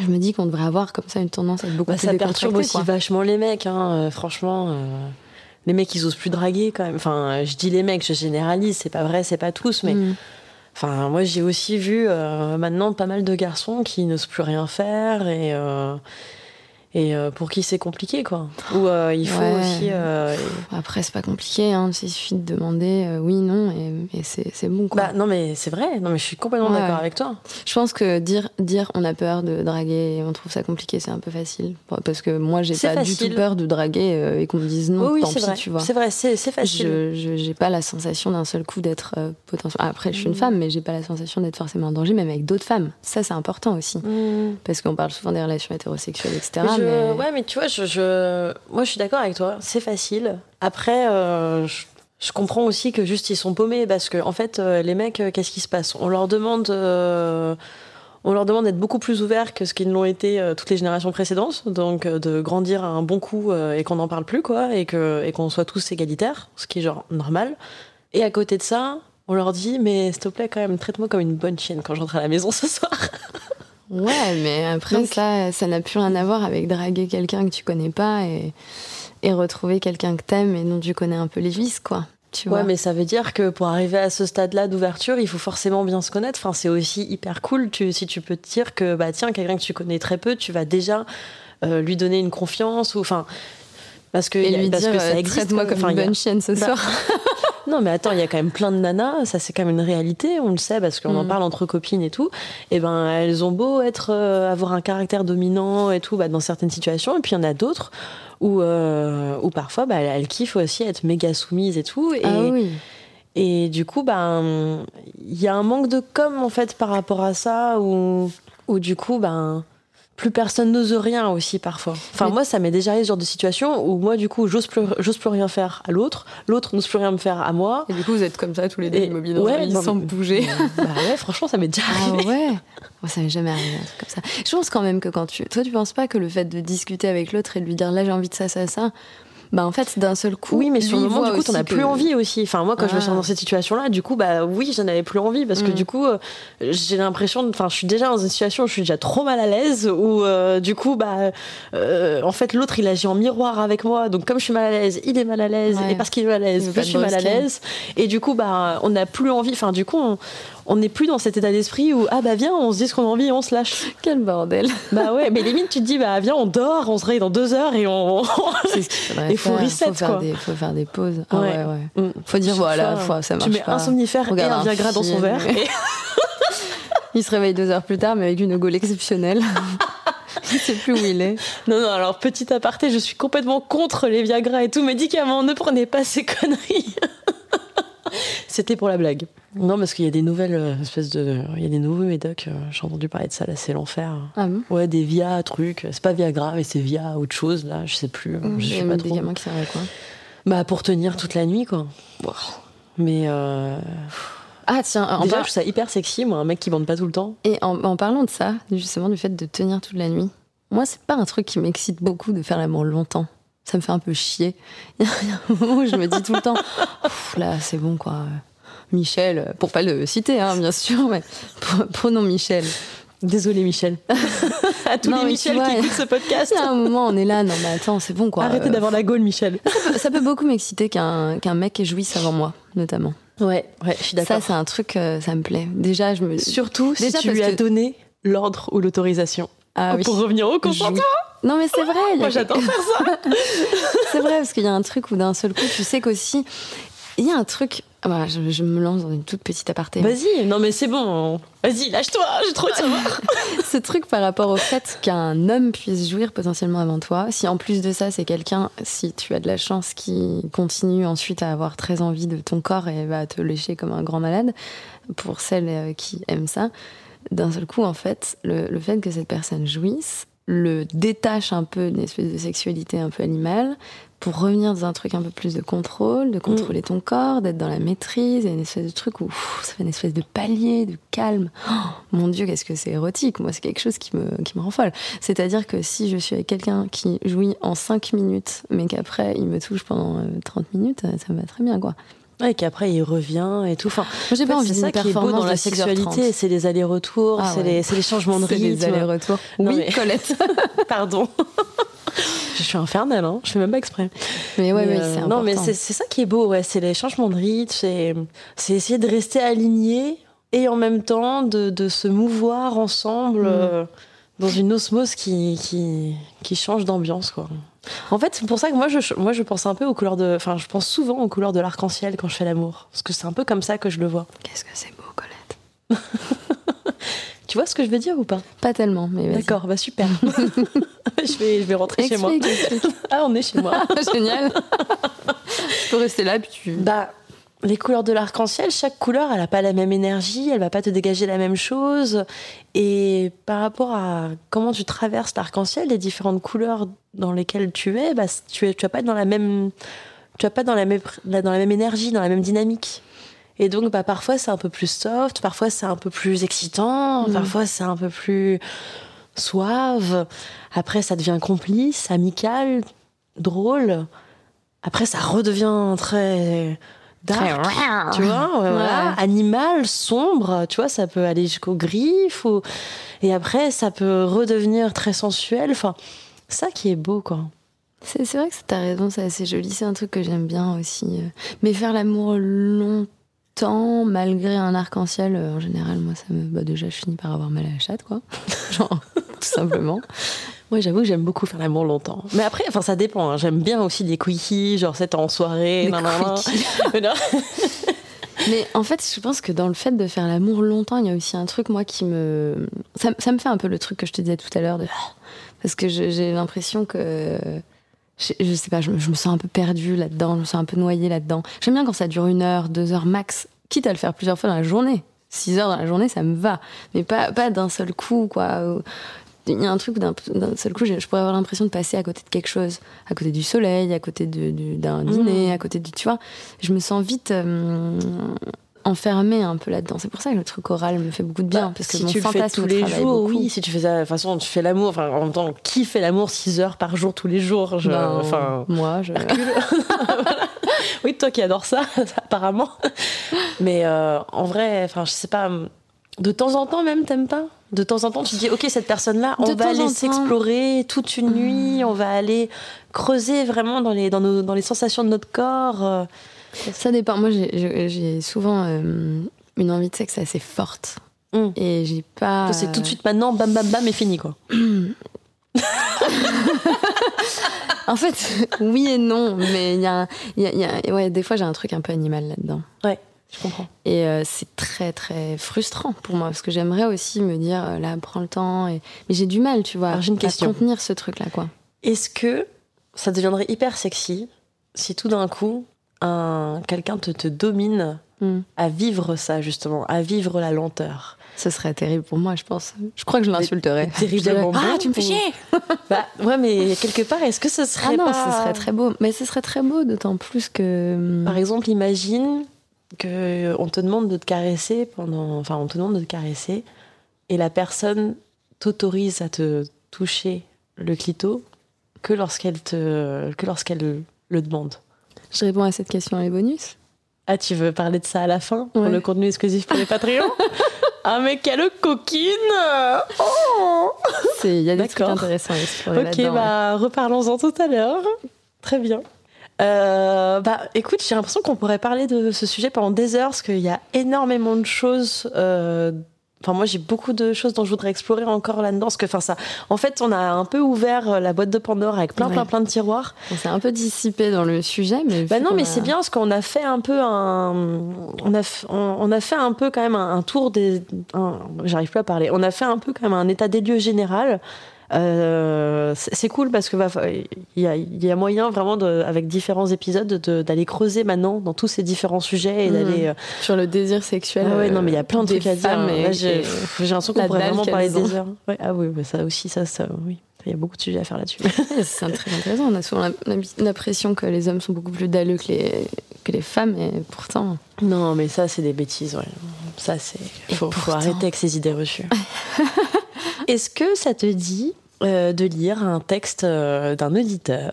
je me dis qu'on devrait avoir comme ça une tendance à être beaucoup Bah, plus ça perturbe aussi quoi. vachement les mecs, hein, euh, franchement. euh, les mecs, ils osent plus draguer quand même. Enfin, euh, je dis les mecs, je généralise, c'est pas vrai, c'est pas tous, mais. Mm. Enfin, moi, j'ai aussi vu euh, maintenant pas mal de garçons qui n'osent plus rien faire et. euh, et euh, pour qui c'est compliqué quoi. Ou euh, il faut aussi euh, après c'est pas compliqué hein. il suffit de demander oui non et, c'est bon quoi. Bah, non mais c'est vrai. Non mais je suis complètement d'accord avec toi. Je pense que dire dire on a peur de draguer et on trouve ça compliqué c'est un peu facile. Parce que moi j'ai pas du tout peur de draguer et qu'on me dise non oui, tant pis vrai. tu vois. C'est vrai c'est facile. Je j'ai pas la sensation d'un seul coup d'être potentiellement après je suis une mm. femme mais j'ai pas la sensation d'être forcément en danger même avec d'autres femmes. Ça c'est important aussi. Mm. parce qu'on parle souvent des relations hétérosexuelles etc Ouais, mais tu vois, je, moi je suis d'accord avec toi, c'est facile. Après, euh, je, comprends aussi que juste ils sont paumés parce que, en fait, euh, les mecs, euh, qu'est-ce qui se passe? On leur demande. on leur demande d'être beaucoup plus ouverts que ce qu'ils l'ont été toutes les générations précédentes, donc de grandir à un bon coup et qu'on n'en parle plus, quoi, et que et qu'on soit tous égalitaires, ce qui est genre normal. Et à côté de ça, on leur dit, mais s'il te plaît, quand même, traite-moi comme une bonne chienne quand j'entre à la maison ce soir. (laughs) Ouais, mais après, ça, ça n'a plus rien à voir avec draguer quelqu'un que tu connais pas et, et retrouver quelqu'un que t'aimes et dont tu connais un peu les vis, quoi. Tu ouais, mais ça veut dire que pour arriver à ce stade-là d'ouverture, il faut forcément bien se connaître. Enfin, c'est aussi hyper cool tu, si tu peux te dire que, bah, tiens, quelqu'un que tu connais très peu, tu vas déjà euh, lui donner une confiance ou, enfin, parce que, et lui parce dire, que ça euh, existe. moi comme une bonne chienne ce bah, soir. (laughs) Non, mais attends, il y a quand même plein de nanas, ça c'est quand même une réalité, on le sait parce qu'on en mm. parle entre copines et tout. Et eh ben, elles ont beau être, euh, avoir un caractère dominant et tout, bah, dans certaines situations, et puis il y en a d'autres où, euh, où parfois, bah, elles kiffent aussi être méga soumises et tout. Et, ah oui. Et du coup, ben, il y a un manque de com en fait par rapport à ça, où, où du coup, ben plus personne n'ose rien aussi parfois. Enfin moi ça m'est déjà arrivé ce genre de situation où moi du coup j'ose plus j'ose plus rien faire à l'autre, l'autre n'ose plus rien me faire à moi. Et du coup vous êtes comme ça tous les deux immobiles ouais, sans bouger. bah ouais franchement ça m'est déjà ah arrivé. Ah ouais. (laughs) Moi ça m'est jamais arrivé un truc comme ça. Je pense quand même que quand tu toi tu penses pas que le fait de discuter avec l'autre et de lui dire là j'ai envie de ça ça ça bah en fait d'un seul coup oui mais sur le moment du coup t'en as plus envie aussi. Enfin moi quand je me sens ah. dans cette situation là du coup bah oui j'en avais plus envie parce que mm. du coup euh, j'ai l'impression enfin je suis déjà dans une situation où je suis déjà trop mal à l'aise où euh, du coup bah euh, en fait l'autre il agit en miroir avec moi. Donc comme je suis mal à l'aise il est mal à l'aise. Et parce qu'il est mal à l'aise je suis mal à l'aise. Et du coup bah on n'a plus envie. Enfin du coup on, on n'est plus dans cet état d'esprit où ah bah viens on se dit ce qu'on a envie et on se lâche. Quel bordel. Bah ouais mais limite tu te dis bah viens on dort on se réveille dans deux heures et on il faut reset faut faire Des, faut faire des pauses. Ah ouais. ouais, mm. faut dire voilà ça marche tu mets un somnifère et un Viagra dans son verre (laughs) (laughs) il se réveille deux heures plus tard mais avec une gaule exceptionnelle. (laughs) Je sais plus où il est. Non, non, alors petit aparté, je suis complètement contre les Viagra et tout. Médicaments. Ne prenez pas ces conneries. C'était pour la blague. Non, parce qu'il y a des nouvelles euh, espèces de. Il y a des nouveaux médocs, euh, j'ai entendu parler de ça, là, c'est l'enfer. Ah bon? Ouais, des Via trucs. C'est pas Viagra, mais c'est Via autre chose, là, je sais plus. Mmh, je sais pas trop. Des gamins qui servent à quoi? Bah, pour tenir toute la nuit, quoi. Mais. Euh... Ah tiens, en Déjà, je trouve ça hyper sexy, moi, un mec qui bande pas tout le temps. Et en, parlant de ça, justement, du fait de tenir toute la nuit, moi, c'est pas un truc qui m'excite beaucoup de faire l'amour longtemps. Ça me fait un peu chier. (laughs) Il y a un moment où je me dis tout le temps, là, c'est bon, quoi. Michel, pour pas le citer, hein, bien sûr, mais prenons Michel. Désolé Michel. (laughs) à tous les Michel qui écoutent ce podcast. À un moment, on est là, non mais attends, c'est bon quoi. Arrêtez d'avoir la gaule, Michel. ça, peut, beaucoup m'exciter qu'un qu'un mec jouisse avant moi, notamment. Ouais, ouais, je suis d'accord. Ça, c'est un truc, euh, ça me plaît. Déjà, je me. Surtout si tu lui as donné l'ordre ou l'autorisation. Ah, oui. Pour revenir au consentement. Non mais c'est vrai. Moi j'adore faire ça. (laughs) c'est vrai parce qu'il y a un truc où d'un seul coup tu sais qu'aussi il y a un truc ah bah, je, me lance dans une toute petite aparté. Vas-y, non mais c'est bon. Vas-y, lâche-toi, j'ai trop de savoir. (laughs) Ce truc par rapport au fait qu'un homme puisse jouir potentiellement avant toi, si en plus de ça c'est quelqu'un, si tu as de la chance, qui continue ensuite à avoir très envie de ton corps et va te lécher comme un grand malade, pour celles euh, qui aiment ça, d'un seul coup en fait, le, le fait que cette personne jouisse le détache un peu d'une espèce de sexualité un peu animale, pour revenir dans un truc un peu plus de contrôle, de contrôler mm. ton corps, d'être dans la maîtrise, et une espèce de truc où ça fait une espèce de palier, de calme. Oh, mon Dieu, qu'est-ce que c'est érotique Moi, c'est quelque chose qui me, qui me rend folle. C'est-à-dire que si je suis avec quelqu'un qui jouit en 5 minutes, mais qu'après il me touche pendant 30 euh, minutes, ça me va très bien, quoi. Et qu'après il revient et tout. Enfin, j'ai pas envie C'est ça qui est beau dans la sexualité, c'est les allers-retours, ah c'est les, les, changements de rythme. les allers-retours. Oui, (laughs) Colette. Pardon. je suis infernale, hein. je fais même pas exprès. Mais ouais, mais, c'est euh, Non, mais c'est ça qui est beau, ouais. c'est les changements de rythme, c'est essayer de rester aligné et en même temps de, de se mouvoir ensemble. Mm. Euh, dans une osmose qui, qui, qui change d'ambiance, quoi. En fait, c'est pour ça que moi je, moi, je pense un peu aux couleurs de. Enfin, je pense souvent aux couleurs de l'arc-en-ciel quand je fais l'amour. Parce que c'est un peu comme ça que je le vois. Qu'est-ce que c'est beau, Colette (laughs) Tu vois ce que je veux dire ou pas? Pas tellement, mais. D'accord, bah super. (laughs) (laughs) je, vais, je vais rentrer chez moi. Explique. Ah, on est chez moi. Génial. tu peux rester là, puis tu. Bah, les couleurs de l'arc-en-ciel, chaque couleur, elle n'a pas la même énergie, elle va pas te dégager la même chose. Et par rapport à comment tu traverses l'arc-en-ciel, les différentes couleurs dans lesquelles tu es, bah, tu es, tu vas pas être dans la même, tu vas pas dans la même, dans la même énergie, dans la même dynamique. Et donc, bah, parfois c'est un peu plus soft, parfois c'est un peu plus excitant, parfois c'est un peu plus suave. Après, ça devient complice, amical, drôle. Après, ça redevient très dark, tu vois, ouais, voilà. Animal, sombre, tu vois, ça peut aller jusqu'au griffes, ou... et après, ça peut redevenir très sensuel. Enfin, ça qui est beau, quoi. C'est c'est vrai que t'as raison, c'est assez joli. C'est un truc que j'aime bien aussi. euh. Mais faire l'amour longtemps, malgré un arc-en-ciel, euh, en général, moi, ça me. Bah, déjà, je finis par avoir mal à la chatte, quoi. (laughs) Genre, tout simplement. Moi, j'avoue que j'aime beaucoup faire l'amour longtemps. Mais après, enfin, ça dépend. hein. J'aime bien aussi des quickies, genre c'est en soirée. Nan, nan, nan. Mais en fait, je pense que dans le fait de faire l'amour longtemps, il y a aussi un truc, moi, qui me. Ça, ça me fait un peu le truc que je te disais tout à l'heure, de... (gasps) parce que j'ai l'impression que. Je, je sais pas, je, me- je me sens un peu perdue là-dedans, je me sens un peu noyée là-dedans. J'aime bien quand ça dure une heure, deux heures max, quitte à le faire plusieurs fois dans la journée. Six heures dans la journée, ça me va. Mais pas, pas d'un seul coup, quoi. Il y a un truc où d'un seul coup, je pourrais avoir l'impression de passer à côté de quelque chose. À côté du soleil, à côté d'un dîner, à côté du. Tu vois, je me sens vite euh, enfermée un peu là-dedans. C'est pour ça que le truc oral me fait beaucoup de bien. Bah, parce que si mon tu le fais fantasme tous les jours, beaucoup. oui. Si tu fais ça, de toute façon, tu fais l'amour. Enfin, en même temps, qui fait l'amour 6 heures par jour tous les jours? Je- Ben, Enfin, moi, je. (laughs) oui, toi qui adores (laughs) ça, apparemment. Mais euh, en vrai, enfin, je sais pas. De temps en temps, même, t'aimes pas? De temps en temps, tu te dis, ok, cette personne-là, on De va aller s'explorer toute une nuit, on va aller creuser vraiment dans les, dans nos, dans les sensations de notre corps. euh. Ça dépend. Moi, j'ai- souvent euh, une envie de sexe assez forte. Mm. Et j'ai pas. C'est tout de suite maintenant, bam, bam, bam, et fini, quoi. (laughs) En fait, oui et non, mais il y a, un- il y a- il y a- ouais, des fois j'ai un truc un peu animal là-dedans. Ouais, je comprends. Et euh, c'est très très frustrant pour moi parce que j'aimerais aussi me dire euh, là prends le temps et mais j'ai du mal tu vois Alors, j'ai une à question. contenir ce truc là quoi. Est-ce que ça deviendrait hyper sexy si tout d'un coup, un, quelqu'un te, te domine Hmm. à vivre ça, justement, à vivre la lenteur? Ce serait terrible pour moi je pense. Je crois que je l'insulterais. (laughs) terriblement bon Ah tu me fais chier. (laughs) Bah, ouais, mais quelque part, est-ce que ce serait Ah non pas... ce serait très beau mais ce serait très beau d'autant plus que hum, Par exemple, imagine que on te demande de te caresser pendant... Enfin, on te demande de te caresser et la personne t'autorise à te toucher le clito que lorsqu'elle te... que lorsqu'elle le demande. je réponds à cette question les bonus. Ah, tu veux parler de ça à la fin Pour Ouais. le contenu exclusif pour les Patreons? (laughs) Ah, mais quelle coquine Oh il y a des trucs intéressants à explorer Ok, ouais. bah reparlons-en tout à l'heure. Très bien. Euh, bah écoute, j'ai l'impression qu'on pourrait parler de ce sujet pendant des heures parce qu'il y a énormément de choses. euh, Enfin, moi, j'ai beaucoup de choses dont je voudrais explorer encore là-dedans. Parce que, enfin, ça, en fait, on a un peu ouvert la boîte de Pandore avec plein, Ouais. plein, plein de tiroirs. On s'est un peu dissipé dans le sujet mais Bah non, mais a- c'est bien parce qu'on a fait un peu un, on a, f- on, on a fait un peu quand même un, un tour des, un- j'arrive plus à parler. On a fait un peu quand même un état des lieux général. Euh, c'est cool parce que il y a, il y a moyen vraiment de, avec différents épisodes de- d'aller creuser maintenant dans tous ces différents sujets et Mhm. d'aller. euh, sur le désir sexuel. ah ouais, euh, non, mais il y a plein de trucs à dire. et- j'ai l'impression qu'on pourrait vraiment parler des heures. Ouais, ah oui, mais ça aussi, ça, ça, oui. Il y a beaucoup de sujets à faire là-dessus. (laughs) C'est très intéressant. On a souvent l'impression que les hommes sont beaucoup plus dalleux que les, que les femmes, et pourtant. Non, mais ça, c'est des bêtises, ouais. Ça, c'est. Faut, faut arrêter avec ces idées reçues. (laughs) (laughs) Est-ce que ça te dit euh, de lire un texte euh, d'un auditeur?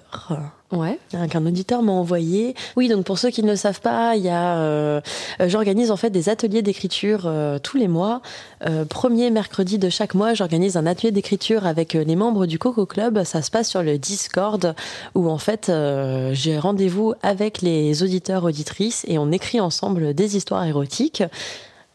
Ouais. euh, qu'un auditeur m'a envoyé. Oui, donc pour ceux qui ne le savent pas, il y a, euh, j'organise en fait des ateliers d'écriture euh, tous les mois. Euh, premier mercredi de chaque mois, j'organise un atelier d'écriture avec les membres du Coco Club. Ça se passe sur le Discord où en fait j'ai rendez-vous avec les auditeurs auditrices et on écrit ensemble des histoires érotiques.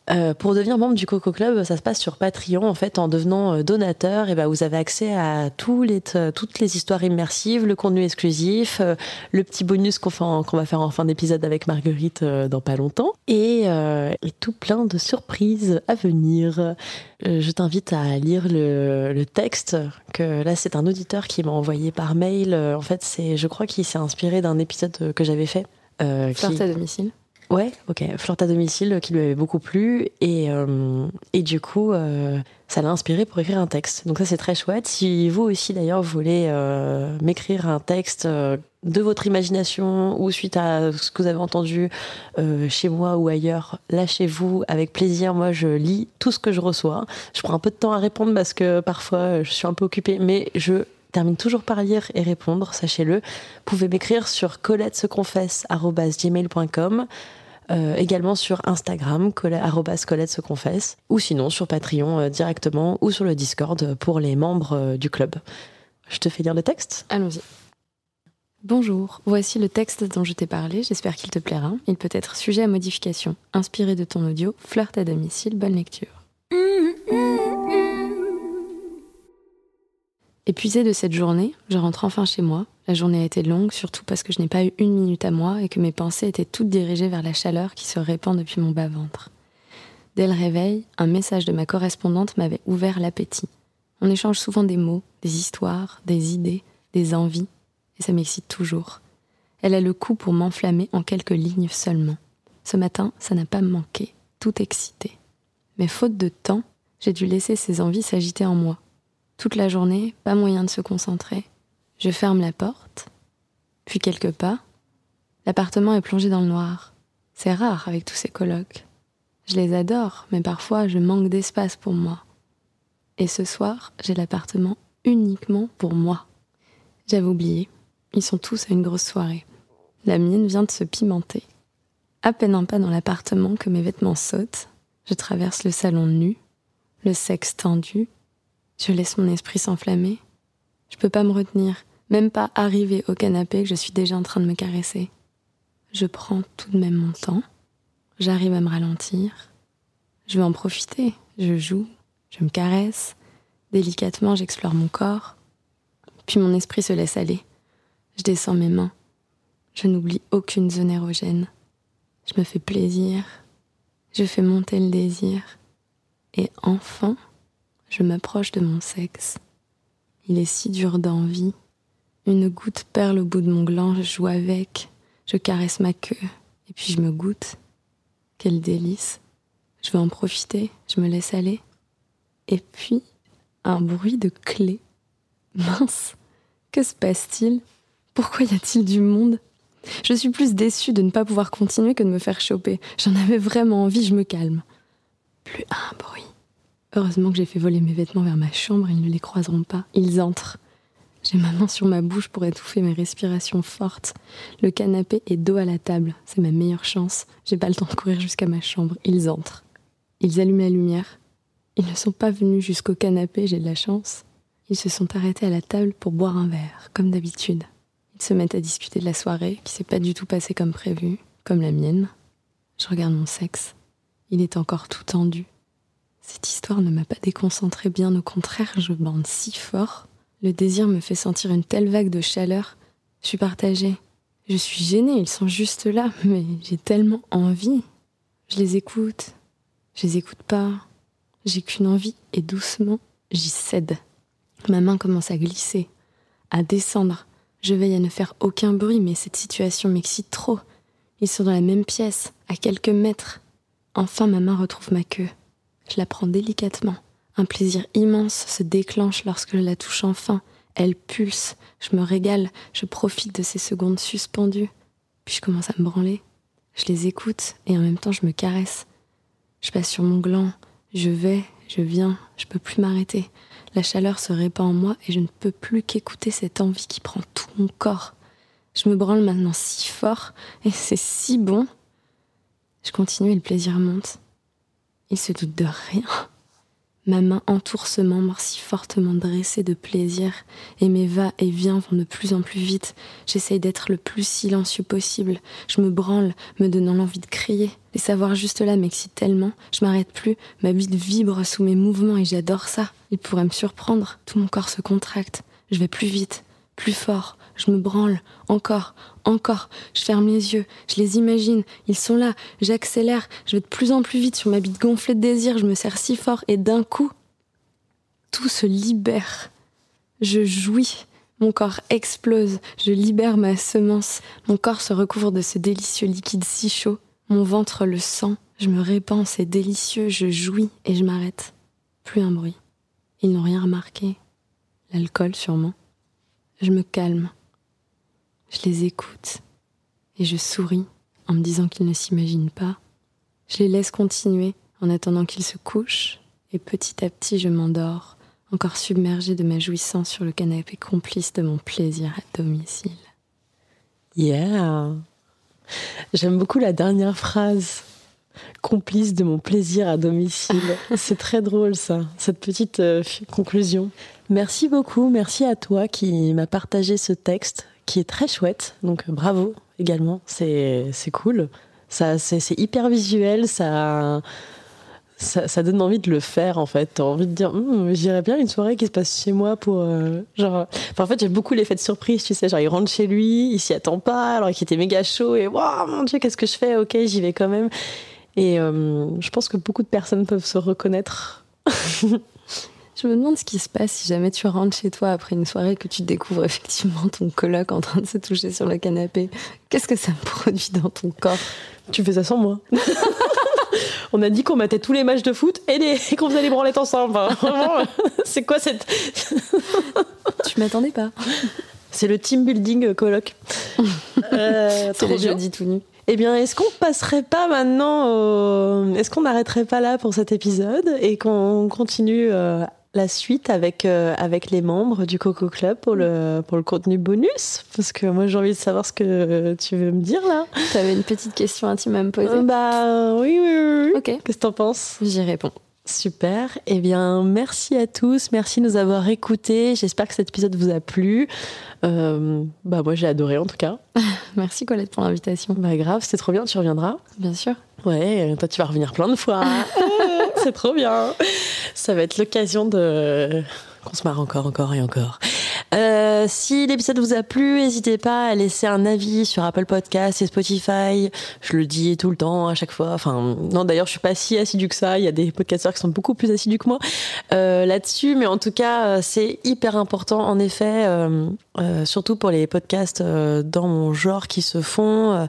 Euh, pour devenir membre du Coco Club, ça se passe sur Patreon. En fait, en devenant euh, donateur, et eh ben, vous avez accès à tous les, toutes les histoires immersives, le contenu exclusif, euh, le petit bonus qu'on va faire en fin d'épisode avec Marguerite dans pas longtemps, et, et, tout plein de surprises à venir. je t'invite à lire le, le, texte que là, c'est un auditeur qui m'a envoyé par mail. en fait, c'est, je crois qu'il s'est inspiré d'un épisode que j'avais fait. Euh, qui... à domicile. Ouais, ok. Flirte à domicile qui lui avait beaucoup plu et, euh, et du coup, euh, ça l'a inspiré pour écrire un texte. Donc ça, c'est très chouette. Si vous aussi, d'ailleurs, voulez euh, m'écrire un texte de votre imagination ou suite à ce que vous avez entendu chez moi ou ailleurs, lâchez-vous avec plaisir. Moi, je lis tout ce que je reçois. Je prends un peu de temps à répondre parce que parfois, je suis un peu occupée, mais je termine toujours par lire et répondre, sachez-le. Vous pouvez m'écrire sur coletteseconfesse.gmail.com euh, également sur Instagram, Colette se confesse, ou sinon sur Patreon euh, directement, ou sur le Discord pour les membres euh, du club. Je te fais lire le texte Allons-y. Bonjour, voici le texte dont je t'ai parlé, j'espère qu'il te plaira. Il peut être sujet à modification. Inspiré de ton audio, flirt à domicile, bonne lecture. Épuisée de cette journée, je rentre enfin chez moi. La journée a été longue, surtout parce que je n'ai pas eu une minute à moi et que mes pensées étaient toutes dirigées vers la chaleur qui se répand depuis mon bas-ventre. Dès le réveil, un message de ma correspondante m'avait ouvert l'appétit. On échange souvent des mots, des histoires, des idées, des envies, et ça m'excite toujours. Elle a le coup pour m'enflammer en quelques lignes seulement. Ce matin, ça n'a pas manqué, tout excité. Mais faute de temps, j'ai dû laisser ces envies s'agiter en moi. Toute la journée, pas moyen de se concentrer. Je ferme la porte, puis quelques pas. L'appartement est plongé dans le noir. C'est rare avec tous ces colloques. Je les adore, mais parfois je manque d'espace pour moi. Et ce soir, j'ai l'appartement uniquement pour moi. J'avais oublié, ils sont tous à une grosse soirée. La mienne vient de se pimenter. À peine un pas dans l'appartement que mes vêtements sautent, je traverse le salon nu, le sexe tendu, je laisse mon esprit s'enflammer. Je peux pas me retenir, même pas arriver au canapé que je suis déjà en train de me caresser. Je prends tout de même mon temps. J'arrive à me ralentir. Je vais en profiter. Je joue, je me caresse. Délicatement, j'explore mon corps. Puis mon esprit se laisse aller. Je descends mes mains. Je n'oublie aucune zone érogène. Je me fais plaisir. Je fais monter le désir. Et enfin, je m'approche de mon sexe. Il est si dur d'envie. Une goutte perle au bout de mon gland, je joue avec, je caresse ma queue, et puis je me goûte. Quel délice. Je vais en profiter, je me laisse aller. Et puis, un bruit de clé. Mince, que se passe-t-il? Pourquoi y a-t-il du monde? Je suis plus déçue de ne pas pouvoir continuer que de me faire choper. J'en avais vraiment envie, je me calme. Plus un bruit. Heureusement que j'ai fait voler mes vêtements vers ma chambre, ils ne les croiseront pas. Ils entrent. J'ai ma main sur ma bouche pour étouffer mes respirations fortes. Le canapé est dos à la table. C'est ma meilleure chance. J'ai pas le temps de courir jusqu'à ma chambre. Ils entrent. Ils allument la lumière. Ils ne sont pas venus jusqu'au canapé, j'ai de la chance. Ils se sont arrêtés à la table pour boire un verre, comme d'habitude. Ils se mettent à discuter de la soirée, qui s'est pas du tout passée comme prévu, comme la mienne. Je regarde mon sexe. Il est encore tout tendu. Cette histoire ne m'a pas déconcentrée, bien au contraire, je bande si fort. Le désir me fait sentir une telle vague de chaleur. Je suis partagée. Je suis gênée, ils sont juste là, mais j'ai tellement envie. Je les écoute. Je les écoute pas. J'ai qu'une envie, et doucement, j'y cède. Ma main commence à glisser, à descendre. Je veille à ne faire aucun bruit, mais cette situation m'excite trop. Ils sont dans la même pièce, à quelques mètres. Enfin, ma main retrouve ma queue. Je la prends délicatement. Un plaisir immense se déclenche lorsque je la touche enfin. Elle pulse, je me régale, je profite de ces secondes suspendues. Puis je commence à me branler. Je les écoute et en même temps je me caresse. Je passe sur mon gland, je vais, je viens, je peux plus m'arrêter. La chaleur se répand en moi et je ne peux plus qu'écouter cette envie qui prend tout mon corps. Je me branle maintenant si fort et c'est si bon. Je continue et le plaisir monte. Il se doute de rien. Ma main entoure ce membre si fortement dressé de plaisir, et mes va-et-vient vont de plus en plus vite. J'essaye d'être le plus silencieux possible. Je me branle, me donnant l'envie de crier. Les savoirs juste là m'excitent tellement. Je m'arrête plus, ma bite vibre sous mes mouvements et j'adore ça. Il pourrait me surprendre. Tout mon corps se contracte. Je vais plus vite, plus fort. Je me branle, encore, encore. Je ferme les yeux, je les imagine, ils sont là. J'accélère, je vais de plus en plus vite sur ma bite gonflée de désir, je me serre si fort et d'un coup, tout se libère. Je jouis, mon corps explose, je libère ma semence, mon corps se recouvre de ce délicieux liquide si chaud, mon ventre le sent, je me répands, c'est délicieux, je jouis et je m'arrête. Plus un bruit. Ils n'ont rien remarqué. L'alcool sûrement. Je me calme. Je les écoute et je souris en me disant qu'ils ne s'imaginent pas. Je les laisse continuer en attendant qu'ils se couchent et petit à petit je m'endors, encore submergée de ma jouissance sur le canapé complice de mon plaisir à domicile. Yeah. J'aime beaucoup la dernière phrase. Complice de mon plaisir à domicile. (laughs) C'est très drôle ça, cette petite euh, conclusion. Merci beaucoup, merci à toi qui m'a partagé ce texte qui est très chouette. Donc euh, bravo également, c'est cool. C'est hyper visuel, ça, ça, donne envie de le faire en fait. T'as envie de dire, hum, j'irais bien une soirée qui se passe chez moi pour euh, genre. en fait, j'ai beaucoup l'effet de surprise, tu sais. Genre, il rentre chez lui, il s'y attend pas, alors qu'il était méga chaud et waouh, mon dieu, qu'est-ce que je fais? Ok, j'y vais quand même. Et euh, je pense que beaucoup de personnes peuvent se reconnaître. (laughs) Je me demande ce qui se passe si jamais tu rentres chez toi après une soirée que tu découvres effectivement ton coloc en train de se toucher sur le canapé. Qu'est-ce que ça produit dans ton corps? Tu fais ça sans moi. (laughs) On a dit qu'on mettait tous les matchs de foot et, (laughs) qu'on faisait les branlettes ensemble. (laughs) c'est quoi cette. tu m'attendais pas. C'est le team building coloc. Euh, c'est les jeudis tout nus. Eh bien, est-ce qu'on passerait pas maintenant au... Est-ce qu'on n'arrêterait pas là pour cet épisode et qu'on continue euh, la suite avec, euh, avec les membres du Coco Club pour le, pour le contenu bonus Parce que moi, j'ai envie de savoir ce que tu veux me dire là. Tu avais une petite question intime à me poser euh, Bah oui, oui, oui. Ok. Qu'est-ce que t'en penses? J'y réponds. Super. Eh bien, merci à tous. Merci de nous avoir écoutés. J'espère que cet épisode vous a plu. Euh, bah, moi, j'ai adoré en tout cas. (laughs) merci Colette pour l'invitation. Bah, grave, c'était trop bien. Tu reviendras Bien sûr. Ouais, toi, tu vas revenir plein de fois. (laughs) C'est trop bien. Ça va être l'occasion de qu'on se marre encore, encore et encore. Euh, si l'épisode vous a plu, n'hésitez pas à laisser un avis sur Apple Podcast et Spotify. Je le dis tout le temps, à chaque fois. Enfin, non, d'ailleurs, je suis pas si assidu que ça. Il y a des podcasteurs qui sont beaucoup plus assidus que moi euh, là-dessus. Mais en tout cas, euh, c'est hyper important, en effet, surtout pour les podcasts dans mon genre qui se font.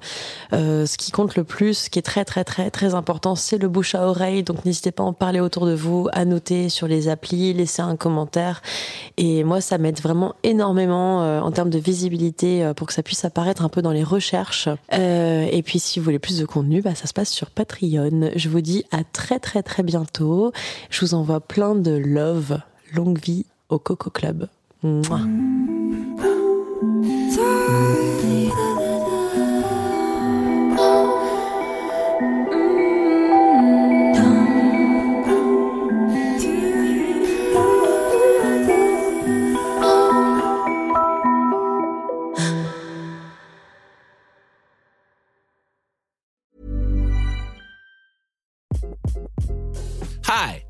ce qui compte le plus, ce qui est très, très, très, très important, c'est le bouche à oreille. Donc, n'hésitez pas à en parler autour de vous, à noter sur les applis, laisser un commentaire. Et moi, ça m'aide vraiment énormément euh, en termes de visibilité euh, pour que ça puisse apparaître un peu dans les recherches. Euh, et puis si vous voulez plus de contenu, bah, ça se passe sur Patreon. Je vous dis à très très très bientôt. Je vous envoie plein de love. Longue vie au Coco Club. Mouah.